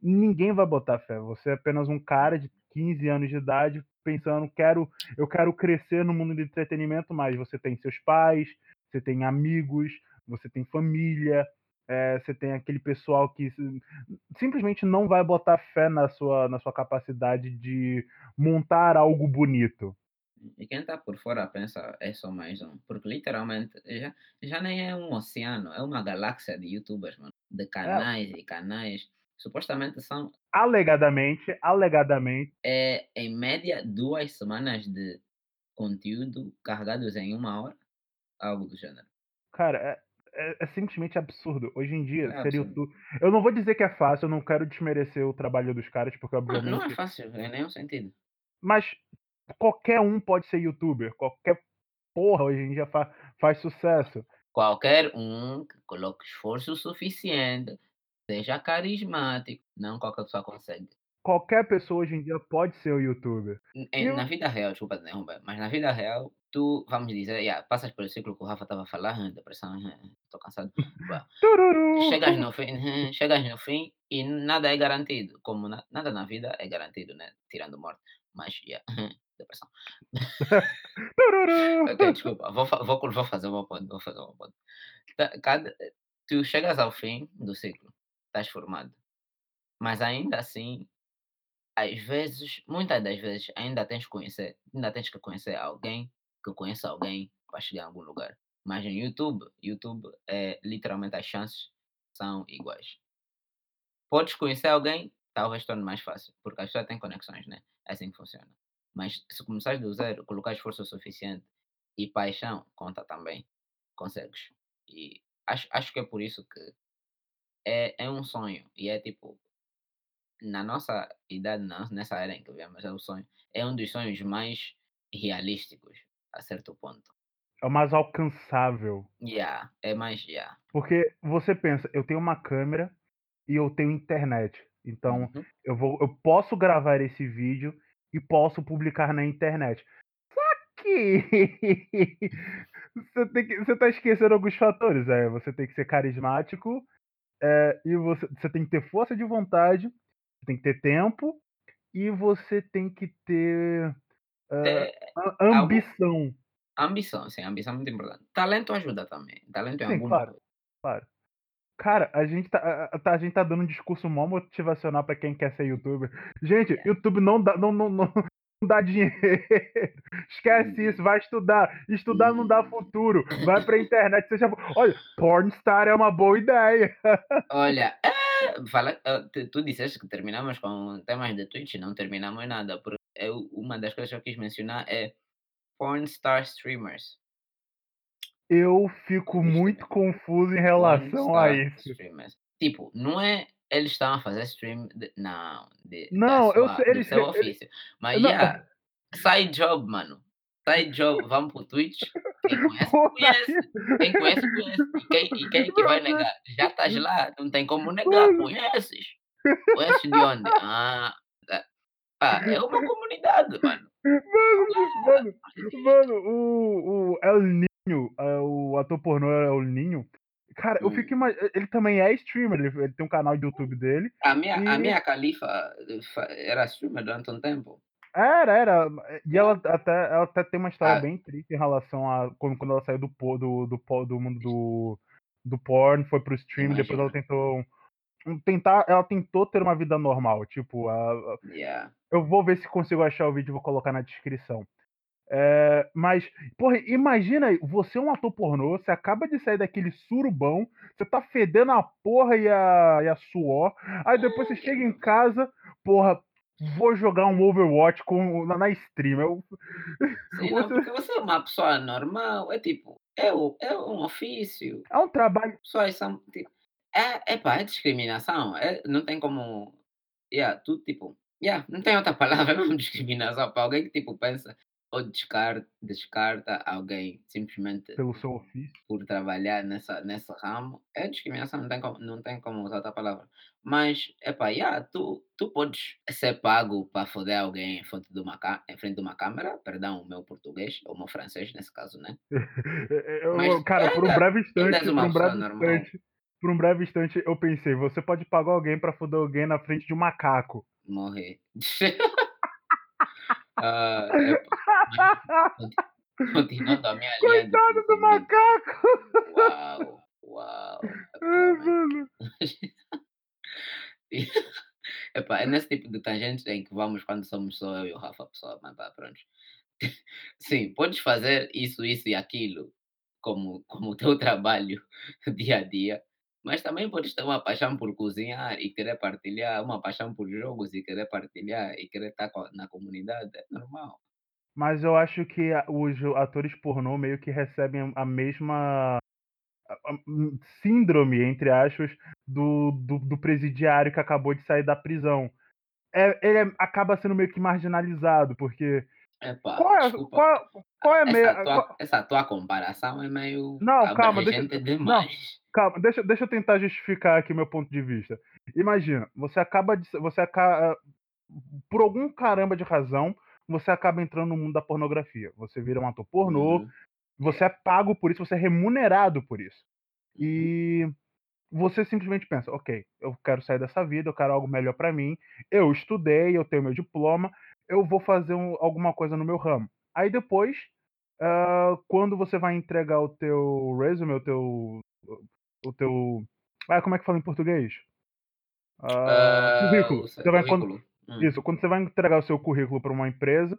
ninguém vai botar fé. Você é apenas um cara de 15 anos de idade pensando, quero, eu quero crescer no mundo do entretenimento, mas você tem seus pais, você tem amigos, você tem família, é, você tem aquele pessoal que simplesmente não vai botar fé na sua, na sua capacidade de montar algo bonito. E quem está por fora pensa, é só mais um. Porque literalmente já, já nem é um oceano, é uma galáxia de youtubers, mano. De canais é. e canais. Supostamente são. Alegadamente, alegadamente. É em média duas semanas de conteúdo carregados em uma hora. Algo do gênero. Cara, é, é, é, simplesmente absurdo. Hoje em dia, é ser YouTube. Eu não vou dizer que é fácil, eu não quero desmerecer o trabalho dos caras, porque obviamente. Não, não é fácil, em nenhum sentido. Mas qualquer um pode ser youtuber. Qualquer porra hoje em dia fa faz sucesso. Qualquer um que coloque esforço suficiente, seja carismático, não qualquer pessoa consegue. Qualquer pessoa hoje em dia pode ser o youtuber. Em, na vida real, desculpa derrubar, mas na vida real, tu, vamos dizer, yeah, passas pelo ciclo que o Rafa estava falando, depressão, estou cansado. chegas no fim, chegas no fim e nada é garantido, como na, nada na vida é garantido, né? Tirando morte. Mas, yeah, depressão. ok, desculpa, vou, vou, vou fazer uma ponto, vou fazer uma ponto. Tá, cada, tu chegas ao fim do ciclo, estás formado, mas ainda assim às vezes, muitas das vezes, ainda tens que conhecer, ainda tens que conhecer alguém que conheça alguém para chegar em algum lugar. Mas no YouTube, YouTube é literalmente as chances são iguais. Podes conhecer alguém, talvez torne mais fácil, porque as pessoas têm conexões, né? É assim que funciona. Mas se começares do zero, colocar esforço suficiente e paixão, conta também, consegues. E acho, acho que é por isso que é, é um sonho. E é tipo, na nossa idade, nessa era em que vivemos, é o sonho. É um dos sonhos mais realísticos a certo ponto. É o mais alcançável. Yeah, é mais, yeah. Porque você pensa, eu tenho uma câmera e eu tenho internet. Então, uhum. eu, vou, eu posso gravar esse vídeo e posso publicar na internet. Só que você, tem que, você tá esquecendo alguns fatores. É, você tem que ser carismático é, e você, você tem que ter força de vontade, você tem que ter tempo e você tem que ter é, ambição. Ambição, sim, ambição é muito importante. Talento ajuda também. Talento é sim, claro, claro. Cara, a gente tá, a, a, gente tá dando um discurso mó motivacional pra quem quer ser youtuber. Gente, é. YouTube não dá, não, não, não, não dá dinheiro. Esquece uhum. isso, vai estudar. Estudar não dá uhum. futuro. Vai pra internet. Já... Olha, Pornstar é uma boa ideia. Olha, é, fala, tu, tu disseste que terminamos com temas de Twitch, não terminamos nada. Porque eu, uma das coisas que eu quis mencionar é porn star streamers. Eu fico muito confuso em relação a star isso. streamers. Tipo, não é eles estão a fazer stream de, não, de, Não, eu sei, eles, seu eles, ofício. Mas, não, yeah, side job, mano. Side job, vamos pro Twitch. Quem conhece, conhece. que, Quem conhece, conhece. E quem, e quem é que vai negar? Já estás lá, não tem como negar. Conheces. Conheces de onde? Ah. Ah, é uma comunidade, mano. mano, mano, mano, o, o El o ator pornô El Ninho, cara, eu fico Hum. imaginando, ele também é streamer, ele, ele tem um canal de YouTube dele, A minha, a e minha califa eh, era streamer durante um tempo. era, era, e ela até, ela até tem uma história Ah, bem triste em relação a quando, quando ela saiu do, do, do, do mundo do, do porn, foi pro stream, depois ela imagina. tentou, tentar, ela tentou ter uma vida normal, tipo, a, a- Yeah. eu vou ver se consigo achar o vídeo e vou colocar na descrição. É, mas, porra, imagina aí, você é um ator pornô, você acaba de sair daquele surubão, você tá fedendo a porra e a, e a suor, aí depois você chega em casa, porra, vou jogar um Overwatch com, na, na stream. Eu, Sim, não, você, porque você é uma pessoa normal, é tipo, é, o- é um ofício. é um trabalho. Pessoas são, tipo, é, é pá, é discriminação. É, não tem como, yeah, tu, tipo, yeah, não tem outra palavra, é mesmo discriminação para alguém que, tipo, pensa ou descarta, descarta alguém simplesmente Pelo seu ofício. por trabalhar nessa, nesse ramo, é discriminação, não tem como, não tem como usar outra palavra. Mas, epá, yeah, tu, tu podes ser pago para foder alguém em frente, de uma, em frente de uma câmera, perdão o meu português, ou o meu francês nesse caso, né? Eu- Mas cara, por um breve instante, por um breve normal. instante, por um breve instante, eu pensei, você pode pagar alguém pra foder alguém na frente de um macaco. Morrer. Mas conti- continuando a minha linha Coitado do pensamento. macaco! Uau, uau. Epá, é nesse tipo de tangentes em que vamos quando somos só eu e o Rafa, pessoal, mas pá, pronto. Sim, podes fazer isso, isso e aquilo como, como o teu trabalho dia a dia, mas também podes ter uma paixão por cozinhar e querer partilhar, uma paixão por jogos e querer partilhar e querer estar na comunidade, é normal. Mas eu acho que os atores pornô meio que recebem a mesma hum, síndrome, entre aspas, do, do, do presidiário que acabou de sair da prisão. É, ele é- acaba sendo meio que marginalizado, porque. Epá, Qual é, desculpa, qual, qual é essa tua, essa tua comparação é meio Não, calma, deixa. Não, demais. calma, deixa, deixa eu tentar justificar aqui meu ponto de vista. Imagina, você acaba de. Você acaba. Por algum caramba de razão, você acaba entrando no mundo da pornografia. Você vira um ator pornô, Uhum, você é pago por isso, você é remunerado por isso. uhum, E você simplesmente pensa, ok, eu quero sair dessa vida, eu quero algo melhor pra mim. Eu estudei, eu tenho meu diploma, eu vou fazer um- alguma coisa no meu ramo. Aí depois, ah, quando você vai entregar o teu resume, o teu, o teu, ah, como é que fala em português? Ah, Ah, currículo. Você vai quando. Hum, isso, quando você vai entregar o seu currículo para uma empresa,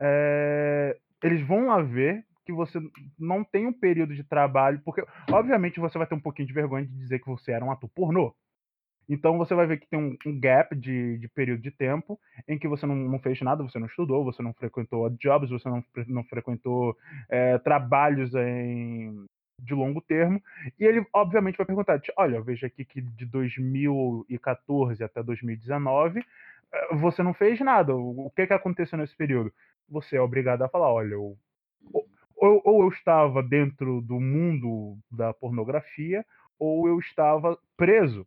é, eles vão lá ver que você não tem um período de trabalho, porque obviamente você vai ter um pouquinho de vergonha de dizer que você era um ator pornô. Então você vai ver que tem um, um gap de, de período de tempo em que você não, não fez nada, você não estudou, você não frequentou jobs, você não, não frequentou é, trabalhos em, de longo termo. E ele, obviamente, vai perguntar: "Ti- olha, eu vejo aqui que de 2014 até 2019 eh, você não fez nada. O que, que aconteceu nesse período? Você é obrigado a falar: olha, eu, ou, ou ou eu estava dentro do mundo da pornografia, ou eu estava preso.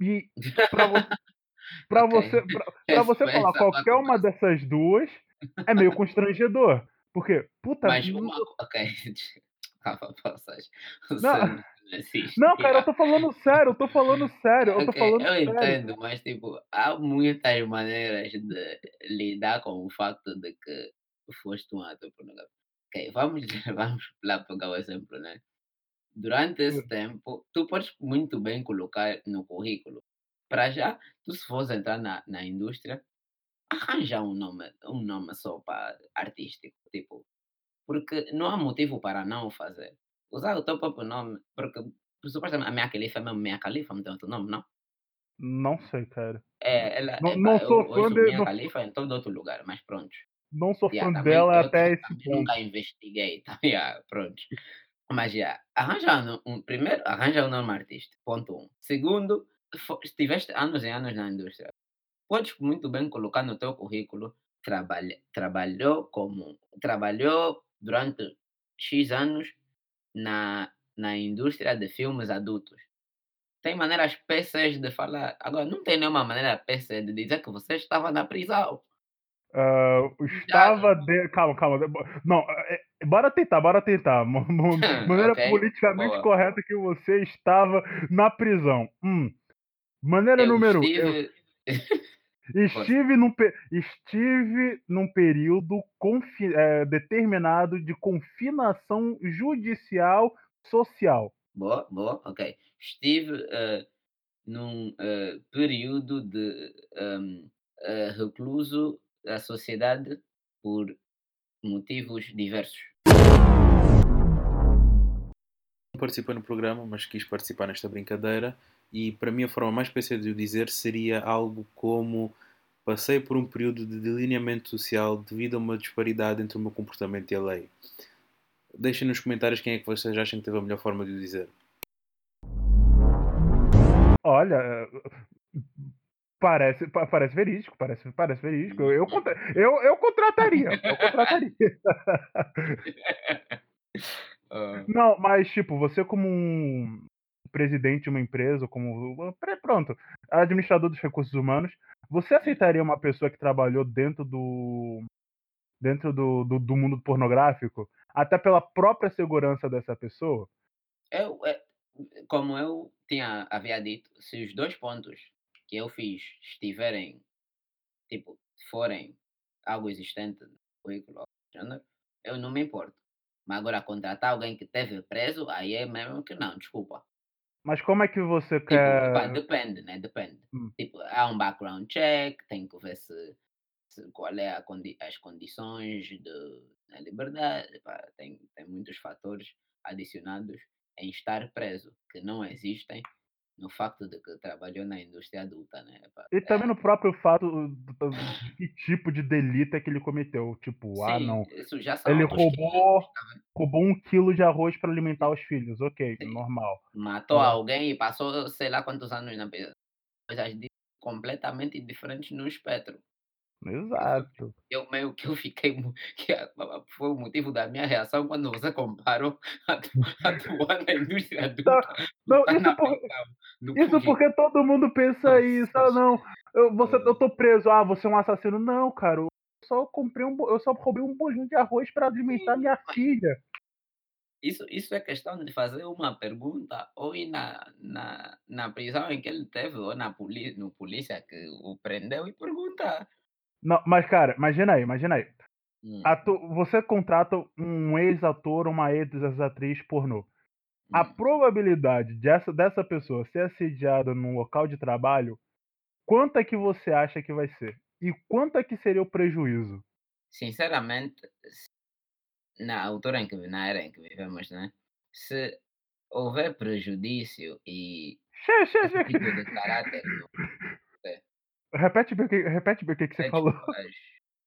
E para você, pra Ok. você, pra, pra você falar essa qualquer uma comparação. dessas duas, é meio constrangedor. Porque, puta, Mas uma. Ok. Não assiste. não, cara, eu tô falando sério, eu tô falando sério, eu tô Ok, falando eu sério. entendo, mas tipo, há muitas maneiras de lidar com o facto de que foste um ator pornográfico. Ok, vamos, vamos lá pegar o exemplo, né? Durante esse tempo, tu podes muito bem colocar no currículo. Para já, tu se fores entrar na, na indústria, arranja um nome, um nome só para artístico, tipo, porque não há motivo para não o fazer. Usar o teu próprio nome, porque supostamente a minha califa é mesmo minha califa, não tem outro nome, não? Não sei, cara. É, ela, Não, epá, não eu sou fã ouço de. Mia Não, Khalifa em todo outro lugar, mas pronto. não sou Yeah, fã também dela eu até esse ponto. nunca investiguei, tá? Yeah, pronto. Mas já, arranja um, primeiro, arranja um nome artístico, ponto um. Segundo, estiveste anos e anos na indústria. Podes muito bem colocar no teu currículo, trabalha, trabalhou como, trabalhou durante X anos na, na indústria de filmes adultos. Tem maneiras PCs de falar. Agora, não tem nenhuma maneira PC de dizer que você estava na prisão. Ah, estava de... Calma, calma. Não, é, é, bora tentar, bora tentar. Maneira Ok, politicamente boa. correta que você estava na prisão. Hum. Maneira Eu número eu estive. num, pe- estive num período confi- é, determinado de confinação judicial social. Boa, boa, ok. Estive eh, num eh, período de ehm, eh, recluso da sociedade por motivos diversos. Não participei no programa, mas quis participar nesta brincadeira. E para mim, a forma mais PC de o dizer seria algo como: passei por um período de delineamento social devido a uma disparidade entre o meu comportamento e a lei. Deixem nos comentários quem é que vocês acham que teve a melhor forma de o dizer. Olha, parece, pa- parece verídico, parece, parece verídico. Eu, eu, eu, contrataria, eu contrataria. Não, mas tipo, você como um presidente de uma empresa, como pronto, administrador dos recursos humanos, você aceitaria uma pessoa que trabalhou dentro do dentro do, do, do mundo pornográfico, até pela própria segurança dessa pessoa? eu, eh, como eu tinha, havia dito, se os dois pontos que eu fiz estiverem, tipo, forem algo existente no currículo, eu não me importo. Mas agora contratar alguém que esteve preso, aí é mesmo que não, desculpa. Mas como é que você Tipo, quer? depende, né? Depende. Hum. Tipo, há um background check, tem que ver se, se qual é a condi as condições de na liberdade, epá, tem, tem muitos fatores adicionados em estar preso que não existem no facto de que trabalhou na indústria adulta, né? E também é, no próprio fato do- de que tipo de delito é que ele cometeu. Tipo, ah, sim, não. já são Ele outros 500, roubou, tá roubou um quilo de arroz para alimentar os filhos. Ok, Sim. normal. Matou Ah. alguém e passou sei lá quantos anos na prisão. Coisas completamente diferentes no espectro. Exato. Eu meio que eu fiquei que a a foi o motivo da minha reação quando você comparou atu atuar na indústria adulta Não, isso por- Isso porque todo mundo pensa isso. Nossa. não, eu, você, eu tô preso. Ah, você é um assassino. Não, cara. Eu só comprei um, eu só roubei um bolinho de arroz para alimentar Sim, minha mas filha. isso isso é questão de fazer uma pergunta ou ir na na na prisão em que ele teve ou na poli no polícia que o prendeu e perguntar. Não, mas, cara, imagina aí, imagina aí. Hum, Atu- você contrata um ex-ator, uma ex-atriz pornô. A hum. probabilidade dessa, dessa pessoa ser assediada num local de trabalho, quanto é que você acha que vai ser? E quanto é que seria o prejuízo? Sinceramente, na altura em que na era em que vivemos, né, se houver prejudício e Che, che, esse che. tipo de caráter. Repete bem o que, repete bem o que, que você É, falou. desculpa, as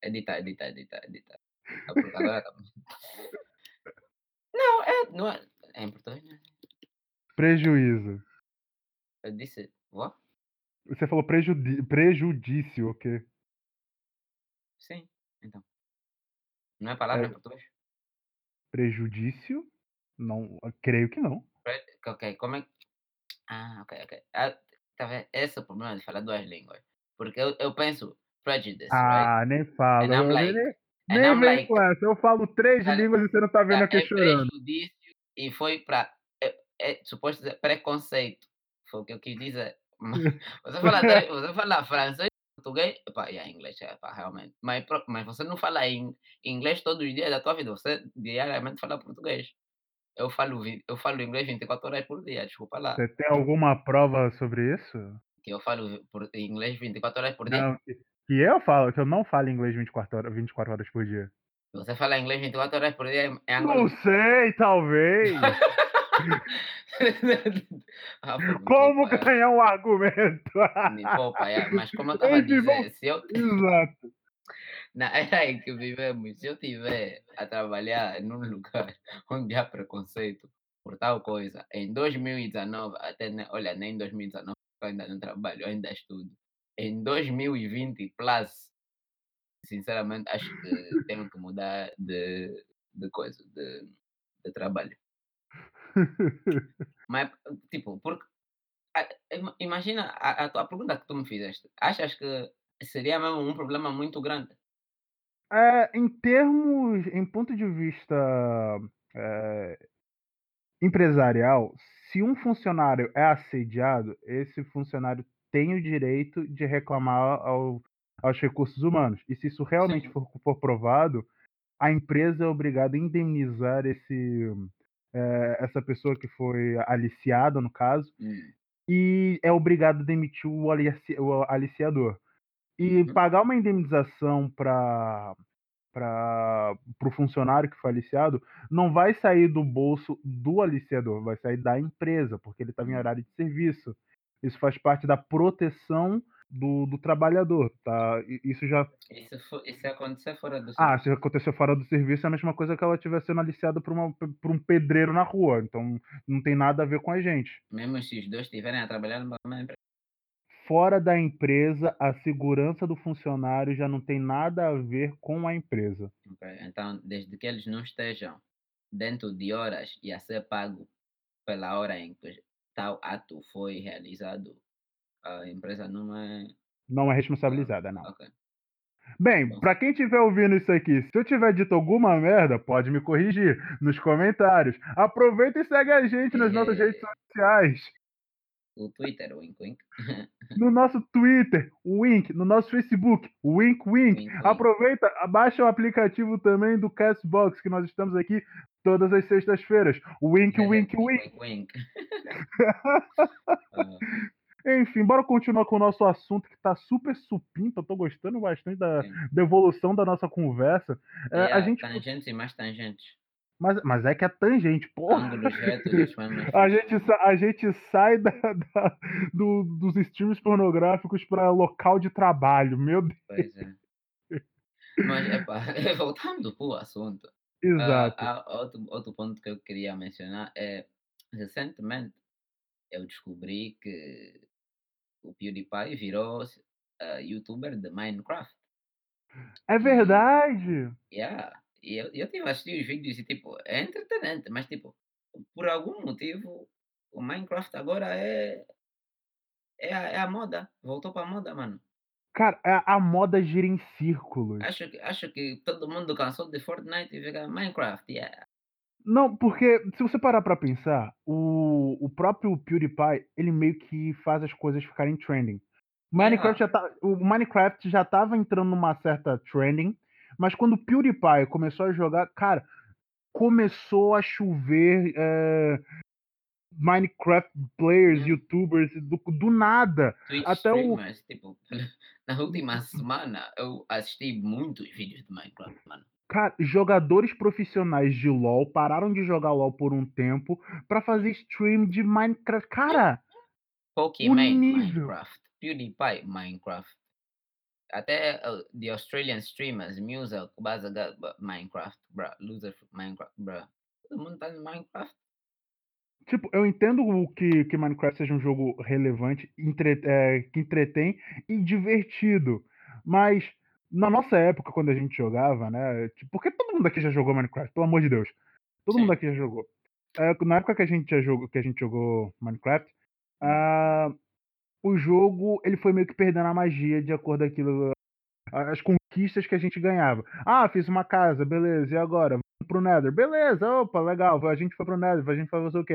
edita, edita, edita, edita. Ah, porque agora tá Não, é não é é português, né? Prejuízo. Eu disse what? Você falou prejudi prejudício, ok? Sim, então. Não é palavra É. em português? Prejudício? Não, creio que não. Pre ok, como é que ah, ok, ok. Ah, tá vendo? Esse é o problema de falar 2 línguas. Porque eu eu penso prejudice, right? Ah, nem fala. And I'm like nem and nem I'm vem like com essa. Eu falo três Olha, línguas e você não tá vendo aqui é chorando. prejudício e foi pra é é suposto dizer preconceito, foi o que eu quis dizer. Você fala você fala francês, português, epá, yeah, inglês, epá, realmente. Mas mas você não fala in inglês todos os dias da tua vida, você diariamente fala português. Eu falo eu falo inglês 24 horas por dia, desculpa lá. Você tem alguma prova sobre isso? Que eu falo por inglês 24 horas por dia? Não, que eu falo, que eu não falo inglês 24 horas 24 horas por dia. Você fala inglês 24 horas por dia é Não anglo sei, talvez. Ah, Como é. ganhar um argumento? Me poupa, é. Mas como eu estava a Enfim, vamos- dizer, se eu, Exato. na era em que vivemos, se eu estiver a trabalhar num lugar onde há preconceito por tal coisa, em 2019, até, olha, nem em 2019, eu ainda não trabalho, eu ainda estudo. Em 2020, plus, sinceramente, acho que tenho que mudar de, de coisa, de, de trabalho. Mas, tipo, porque. a- ima- Imagina a, a tua pergunta que tu me fizeste. Achas que seria mesmo um problema muito grande? É, em termos, em ponto de vista é, empresarial, se um funcionário é assediado, esse funcionário tem o direito de reclamar ao- aos recursos humanos. E se isso realmente for, for provado, a empresa é obrigada a indemnizar esse, é, essa pessoa que foi aliciada, no caso, Hum, e é obrigado a demitir o, alici- o aliciador. E Uhum. pagar uma indenização para para o funcionário que foi aliciado não vai sair do bolso do aliciador, vai sair da empresa, porque ele estava em Hum. horário de serviço. Isso faz parte da proteção do, do trabalhador, tá? Isso já. E se acontecer fora do Ah, serviço? se aconteceu fora do serviço, é a mesma coisa que ela estiver sendo aliciada por, uma, por um pedreiro na rua. Então não tem nada a ver com a gente. Mesmo se os dois estiverem a trabalhar numa empresa. Fora da empresa, a segurança do funcionário já não tem nada a ver com a empresa. ok? Então, desde que eles não estejam dentro de horas e a ser pago pela hora em que tal ato foi realizado, a empresa não é. Não é responsabilizada, não. Ok. Bem, pra quem estiver ouvindo isso aqui, se eu tiver dito alguma merda, pode me corrigir nos comentários. Aproveita e segue a gente nas nossas redes sociais. O Twitter, o Wink Wink. No nosso Twitter, o Wink, no nosso Facebook, o Wink Wink. Wink, wink. Aproveita, baixa o aplicativo também do Castbox, que nós estamos aqui todas as sextas-feiras. Wink, wink, wink. Wink Wink. Ah, Enfim, bora continuar com o nosso assunto que tá super supimpa. Eu tô gostando bastante da, sim. da evolução da nossa conversa. É, E a gente, Tangentes e mais tangentes. Mas, mas é que é tangente, porra. Ângulos retos, acho mais A gente, a gente sai da, da- do- dos streams pornográficos para local de trabalho, meu Deus. Pois é. Mas, epá, voltando para o assunto, ah, Exato. há outro, outro ponto que eu queria mencionar é, recentemente, eu descobri que o PewDiePie virou ah, youtuber de Minecraft. É verdade. Yeah. E eu, eu tive a assistir os vídeos e, tipo, é entretenente, mas, tipo, por algum motivo, o Minecraft agora é, é, a, é a moda. Voltou para a moda, mano. Cara, a, a moda gira em círculos. Acho que, acho que todo mundo cansou de Fortnite e fica Minecraft, yeah. Não, porque se você parar pra pensar, o, o próprio PewDiePie, ele meio que faz as coisas ficarem trending. Minecraft já tá, o Minecraft já tava entrando numa certa trending, mas quando o PewDiePie começou a jogar, cara, começou a chover é, Minecraft players, Hum. youtubers, do, do nada. Twitch Até o- tipo, na última semana eu assisti muitos vídeos de Minecraft, mano. Cara, jogadores profissionais de LoL pararam de jogar LoL por um tempo pra fazer stream de Minecraft. Cara, nível. Minecraft. PewDiePie, Minecraft. Até uh, the Australian streamers, Musa, Kubazaga, Minecraft, bruh. Loser, Minecraft, bruh. Todo mundo tá no Minecraft. tipo, eu entendo o que, que Minecraft seja um jogo relevante, entre- é, que entretém e divertido. Mas na nossa época, quando a gente jogava, né? Tipo, porque todo mundo aqui já jogou Minecraft, pelo amor de Deus. Todo Sim. mundo aqui já jogou. É, na época que a gente jogou, que a gente jogou Minecraft, ah, o jogo ele foi meio que perdendo a magia de acordo com aquilo, as conquistas que a gente ganhava. Ah, fiz uma casa, beleza. E agora? Vamos pro Nether. Beleza, opa, legal. A gente foi pro Nether, a gente foi fazer o quê?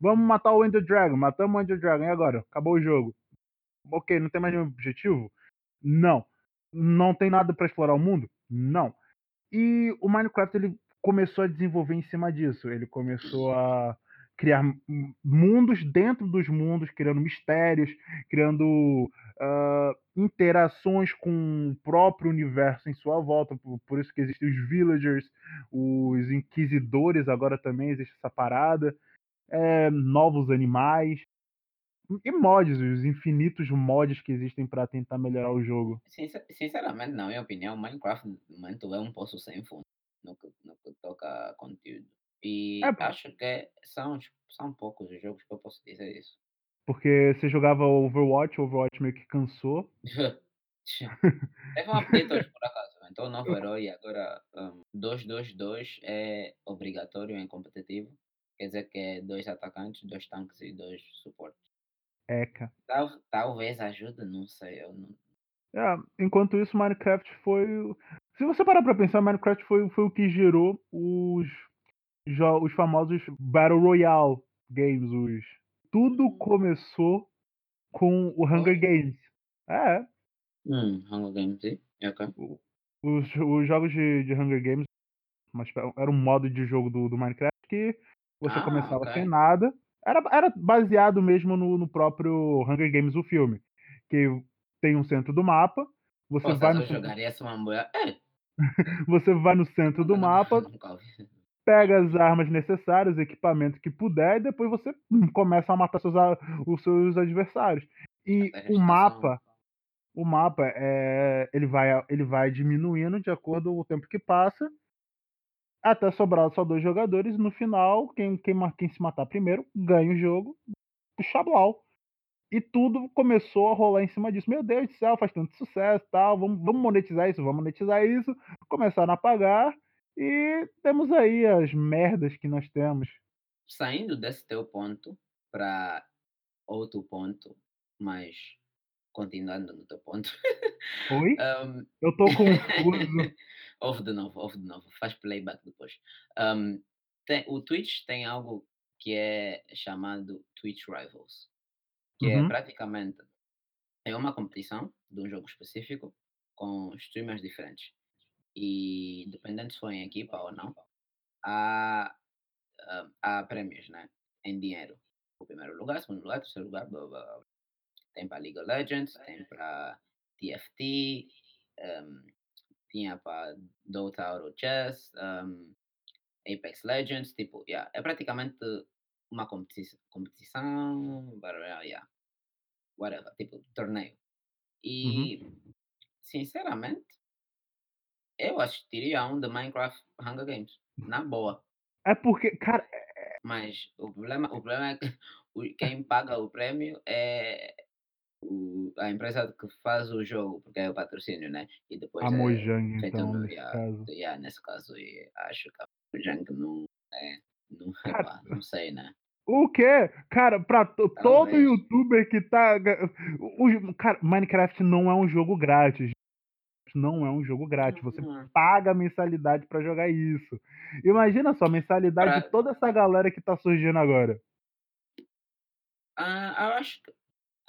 Vamos matar o Ender Dragon. Matamos o Ender Dragon. E agora? Acabou o jogo. Ok, não tem mais nenhum objetivo? Não. Não tem nada pra explorar o mundo? Não. E o Minecraft ele começou a desenvolver em cima disso. Ele começou a criar mundos dentro dos mundos, criando mistérios, criando ah, interações com o próprio universo em sua volta. Por, isso que existem os villagers, os inquisidores, agora também existe essa parada. é, novos animais e mods, os infinitos mods que existem para tentar melhorar o jogo. Sincer- Sinceramente, na minha opinião, Minecraft no momento é um poço sem fundo no que, no que toca conteúdo. E É, acho que são, são poucos os jogos que eu posso dizer isso. Porque você jogava Overwatch, Overwatch meio que cansou. Teve um update hoje, por acaso. Então, o novo herói agora um, 2-2-2 é obrigatório em competitivo. Quer dizer que é dois atacantes, dois tanques e dois suportes. Eca. Tal, talvez ajude, não sei. Eu não... É, enquanto isso, Minecraft foi. o- Se você parar pra pensar, Minecraft foi, foi o que gerou os, os famosos Battle Royale games. Os... Tudo começou com o Hunger? Games. É, Hum, Hunger Games, sim. Ok. os, os jogos de, de Hunger Games mas era um modo de jogo do, do Minecraft que você Ah, começava ok. sem nada. Era, era baseado mesmo no, no próprio Hunger Games, o filme. Que tem um centro do mapa, você Pô, vai no jogaria essa uma mulher. É, você vai no centro do mapa. Pega as armas necessárias, equipamento que puder, e depois você começa a matar seus, os seus adversários. E a o mapa, o mapa é, ele vai, ele vai diminuindo de acordo com o tempo que passa, até sobrar só dois jogadores. No final, quem, quem, quem se matar primeiro ganha o jogo, Xablau. E tudo começou a rolar em cima disso. Meu Deus do céu, faz tanto sucesso, tal. Vamos, vamos monetizar isso, vamos monetizar isso. Começaram a pagar e temos aí as merdas que nós temos. Saindo desse teu ponto para outro ponto, mas continuando no teu ponto. Oi? um, Eu tô confuso. ouve de novo, ouve de novo, faz playback depois. Um, tem- o Twitch tem algo que é chamado Twitch Rivals, que é Uhum. praticamente é uma competição de um jogo específico com streamers diferentes. E dependendo se for em equipa ou não, há, há prémios, né? Em dinheiro. O primeiro lugar, segundo lugar, terceiro lugar, blá, blá, blá. Tem para League of Legends, tem para TFT, um, tinha para Dota Auto Chess, um, Apex Legends, tipo, yeah, é praticamente uma competi competição, barará, yeah, whatever, tipo, torneio. E, sinceramente, eu assistiria a um de Minecraft Hunger Games, na boa. É porque, cara, Mas o problema, o problema é que o- quem paga o prêmio é o- a empresa que faz o jogo, porque é o patrocínio, né? E depois a é Mojang, feito então, no, nesse yeah, caso. yeah, nesse caso, e acho que a Mojang não é. Não, Cara, epá, não sei, né? O quê? Cara, pra to- todo Talvez. youtuber que tá. o- cara, Minecraft não é um jogo grátis. Não é um jogo grátis. Você Hum, paga mensalidade pra jogar isso. Imagina só, mensalidade Pra- de toda essa galera que tá surgindo agora. Ah, eu acho que.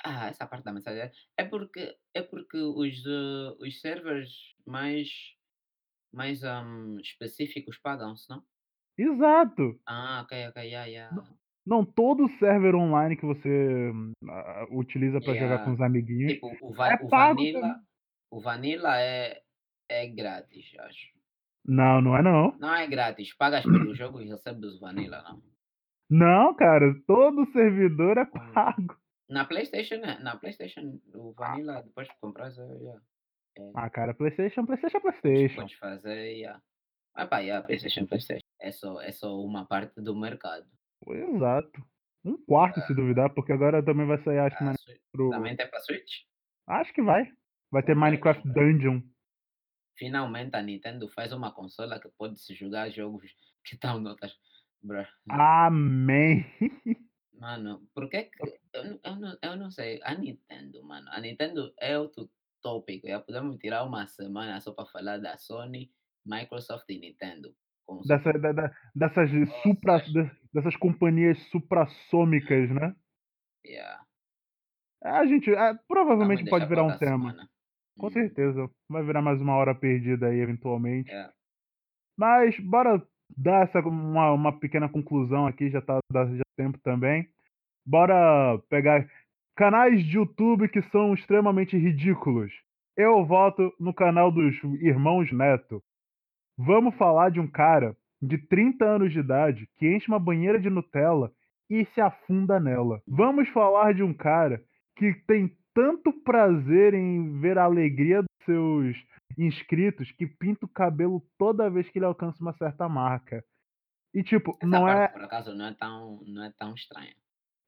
Ah, essa parte da mensagem é porque é porque os, eh, os servers mais mais ahm, específicos pagam-se, não? Exato. Ah, ok, ok, yeah, yeah. Não, todo server online que você ah, utiliza pra jogar com Yeah. os amiguinhos. Tipo, o, va É o pago Vanilla, também. O Vanilla é, é grátis, acho. Não, não é não. Não é grátis, pagas pelo jogo e recebes o Vanilla, não. Não, cara, todo servidor é Hum. pago. Na PlayStation, é- na PlayStation, o Vanilla, depois de comprar, é, yeah, é, Ah, cara, PlayStation, PlayStation, é PlayStation. podes fazer, yeah. Ah, pá, yeah, PlayStation, PlayStation. É só, é só uma parte do mercado. Exato. Um quarto, se duvidar, porque agora também vai sair, acho que Ah, pro. Também tem para Switch? Acho que vai. Vai ter Minecraft. Dungeon. Finalmente a Nintendo faz uma consola que pode se jogar jogos que estão. Bruh. Amém. Mano, por que. Eu, não- eu, não, eu não sei. A Nintendo, mano. A Nintendo é outro tópico. Já podemos tirar uma semana só para falar da Sony, Microsoft e Nintendo. Dessa, da- da- dessas, supra, Nossa. dessas companhias suprassômicas, né? Yeah. A gente Vamos provavelmente pode virar um tema. semana. Com Hum, certeza. Vai virar mais uma hora perdida aí, eventualmente. yeah. Mas bora dar essa, uma, uma pequena conclusão aqui, já tá já tempo também. Bora pegar canais de YouTube que são extremamente ridículos. Eu voto no canal dos Irmãos Neto. Vamos falar de um cara de 30 anos de idade que enche uma banheira de Nutella e se afunda nela. Vamos falar de um cara que tem tanto prazer em ver a alegria dos seus inscritos que pinta o cabelo toda vez que ele alcança uma certa marca. E tipo, Essa não parte, é. por acaso, não é tão, não é tão estranha.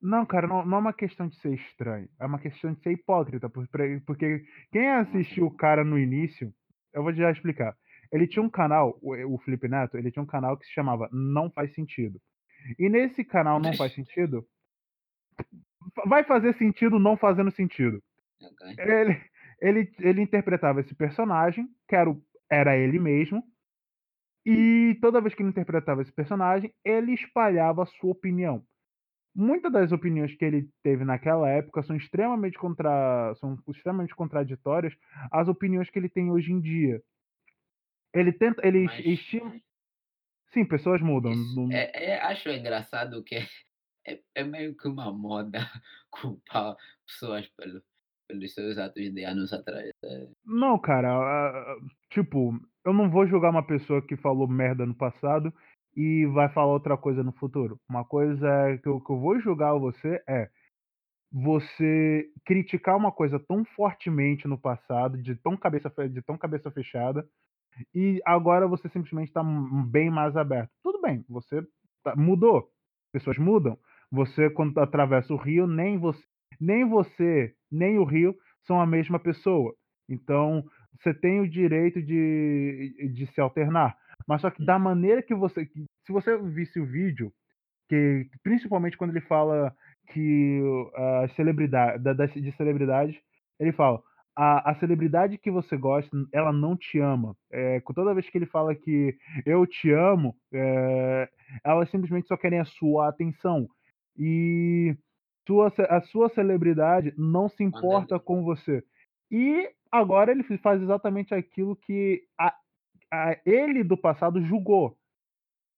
Não, cara, não, não é uma questão de ser estranho. É uma questão de ser hipócrita. Porque quem assistiu o cara no início, eu vou já explicar. Ele tinha um canal, o, o Felipe Neto, ele tinha um canal que se chamava Não Faz Sentido. E nesse canal Não Faz Sentido, vai fazer sentido não fazendo sentido. Ok? Ele, ele, ele interpretava esse personagem, que era, o- era ele mesmo, e toda vez que ele interpretava esse personagem, ele espalhava a sua opinião. Muitas das opiniões que ele teve naquela época são extremamente, contra, são extremamente contraditórias às opiniões que ele tem hoje em dia. Ele tenta, ele Mas estima. Sim, pessoas mudam. é, é- acho engraçado que é, é meio que uma moda culpar pessoas pelo, pelos seus atos de anos atrás. É, Não, cara, tipo, eu não vou julgar uma pessoa que falou merda no passado e vai falar outra coisa no futuro. Uma coisa que eu, que eu vou julgar você é você criticar uma coisa tão fortemente no passado, de tão cabeça, de tão cabeça fechada, e agora você simplesmente está bem mais aberto. Tudo bem, você tá- mudou. Pessoas mudam. Você, quando atravessa o rio, nem você, nem você, nem o rio são a mesma pessoa. Então, você tem o direito de, de se alternar. Mas só que da maneira que você. Se você visse o vídeo, que principalmente quando ele fala que a celebridade da, de celebridades, ele fala a, a celebridade que você gosta, ela não te ama. É, toda vez que ele fala que eu te amo, é, elas simplesmente só querem a sua atenção. E sua, a sua celebridade não se importa com você. E agora ele faz exatamente aquilo que a, a- ele do passado julgou.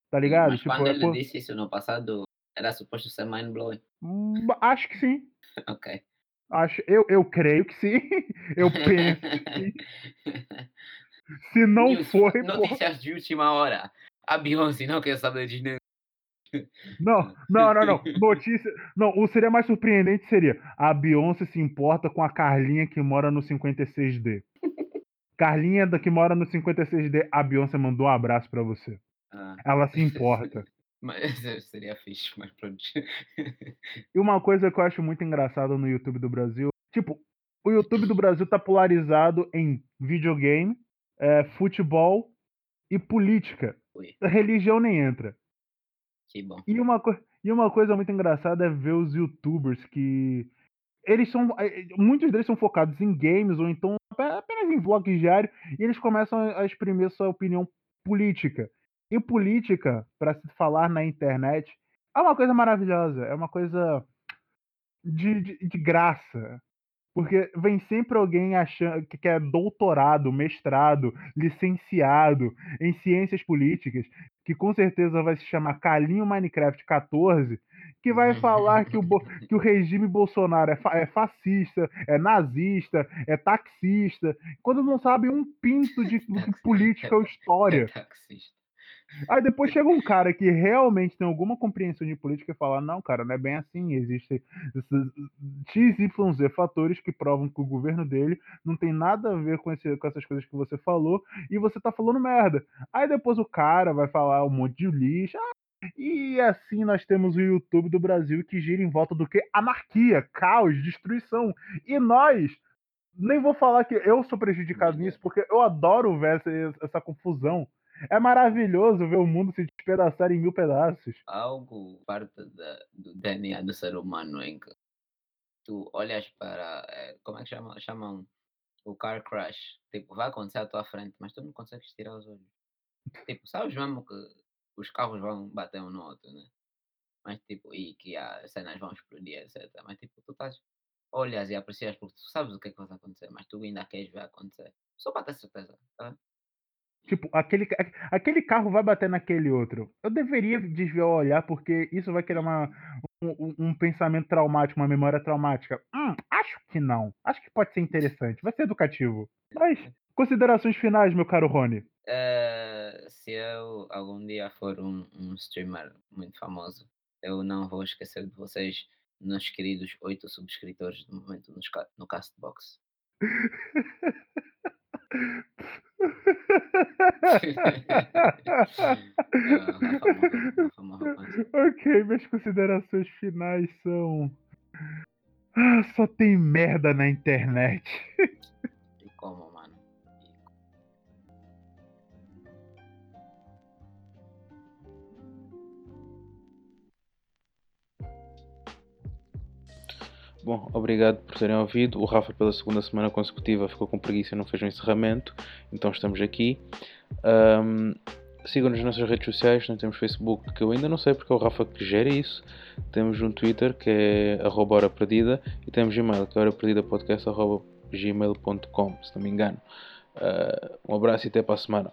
Tá ligado? Mas quando é ele por- disse isso no passado, era suposto ser mind blowing. Hum, Acho que sim. Ok. Acho, eu, eu creio que sim. Eu penso que sim. Se não News, foi, pô. Notícias de última hora. A Beyoncé não quer saber de. Não, não, não, não. Notícia. Não, o seria mais surpreendente seria a Beyoncé se importa com a Carlinha que mora no 56D. Carlinha da que mora no 56D, a Beyoncé mandou um abraço pra você. Ah, Ela se importa. mas seria fixe, mas pronto. E uma coisa que eu acho muito engraçada no YouTube do Brasil, tipo, o YouTube do Brasil tá polarizado em videogame, é, futebol e política. Religião nem entra. Que bom. E uma, e uma coisa muito engraçada é ver os youtubers que. Eles são. eh, Muitos deles são focados em games ou então ape- apenas em vlogs diários e eles começam a a exprimir sua opinião política. E política, para se falar na internet, é uma coisa maravilhosa, é uma coisa de, de, de graça. Porque vem sempre alguém achando que quer doutorado, mestrado, licenciado em ciências políticas, que com certeza vai se chamar Calinho Minecraft 14, que vai falar que o, que o regime Bolsonaro é, fa- é fascista, é nazista, é taxista, quando não sabe um pinto de, de política ou história. É taxista. Aí depois chega um cara que realmente tem alguma compreensão de política e fala: não, cara, não é bem assim. Existem esses XYZ fatores que provam que o governo dele não tem nada a ver com, esse- com essas coisas que você falou e você tá falando merda. Aí depois o cara vai falar um monte de lixo. ah, e assim nós temos o YouTube do Brasil que gira em volta do que? Anarquia, caos, destruição. E nós. Nem vou falar que eu sou prejudicado nisso, porque eu adoro ver essa, essa confusão. É maravilhoso ver o mundo se despedaçar em mil pedaços. Algo parte da, do DNA do ser humano em que tu olhas para. eh, Como é que chama, chamam? O car crash. Tipo, vai acontecer à tua frente, mas tu não consegues tirar os olhos. Tipo, sabes mesmo que os carros vão bater um no outro, né? Mas tipo, e que as cenas vão explodir, etc. Mas tipo, tu estás, olhas e aprecias porque tu sabes o que é que vai acontecer, mas tu ainda queres ver acontecer. Só para ter certeza, tá? Tipo, aquele, aquele carro vai bater naquele outro. Eu deveria desviar o olhar, porque isso vai criar uma, um, um- pensamento traumático, uma memória traumática. Hum, acho que não. Acho que pode ser interessante. Vai ser educativo. Mas, considerações finais, meu caro Rony. Eh, se eu algum dia for um, um streamer muito famoso, eu não vou esquecer de vocês, nossos queridos oito subscritores do momento no, no Castbox. ok, minhas considerações finais são. Ah, só tem merda na internet. Bom, obrigado por terem ouvido. O Rafa, pela segunda semana consecutiva, ficou com preguiça e não fez um encerramento, então estamos aqui. Um, Sigam-nos nas nossas redes sociais, nós temos Facebook, que eu ainda não sei porque é o Rafa que gera isso. Temos um Twitter, que é hora perdida, e temos Gmail, que é hora se não me engano. Uh, um abraço e até para a semana.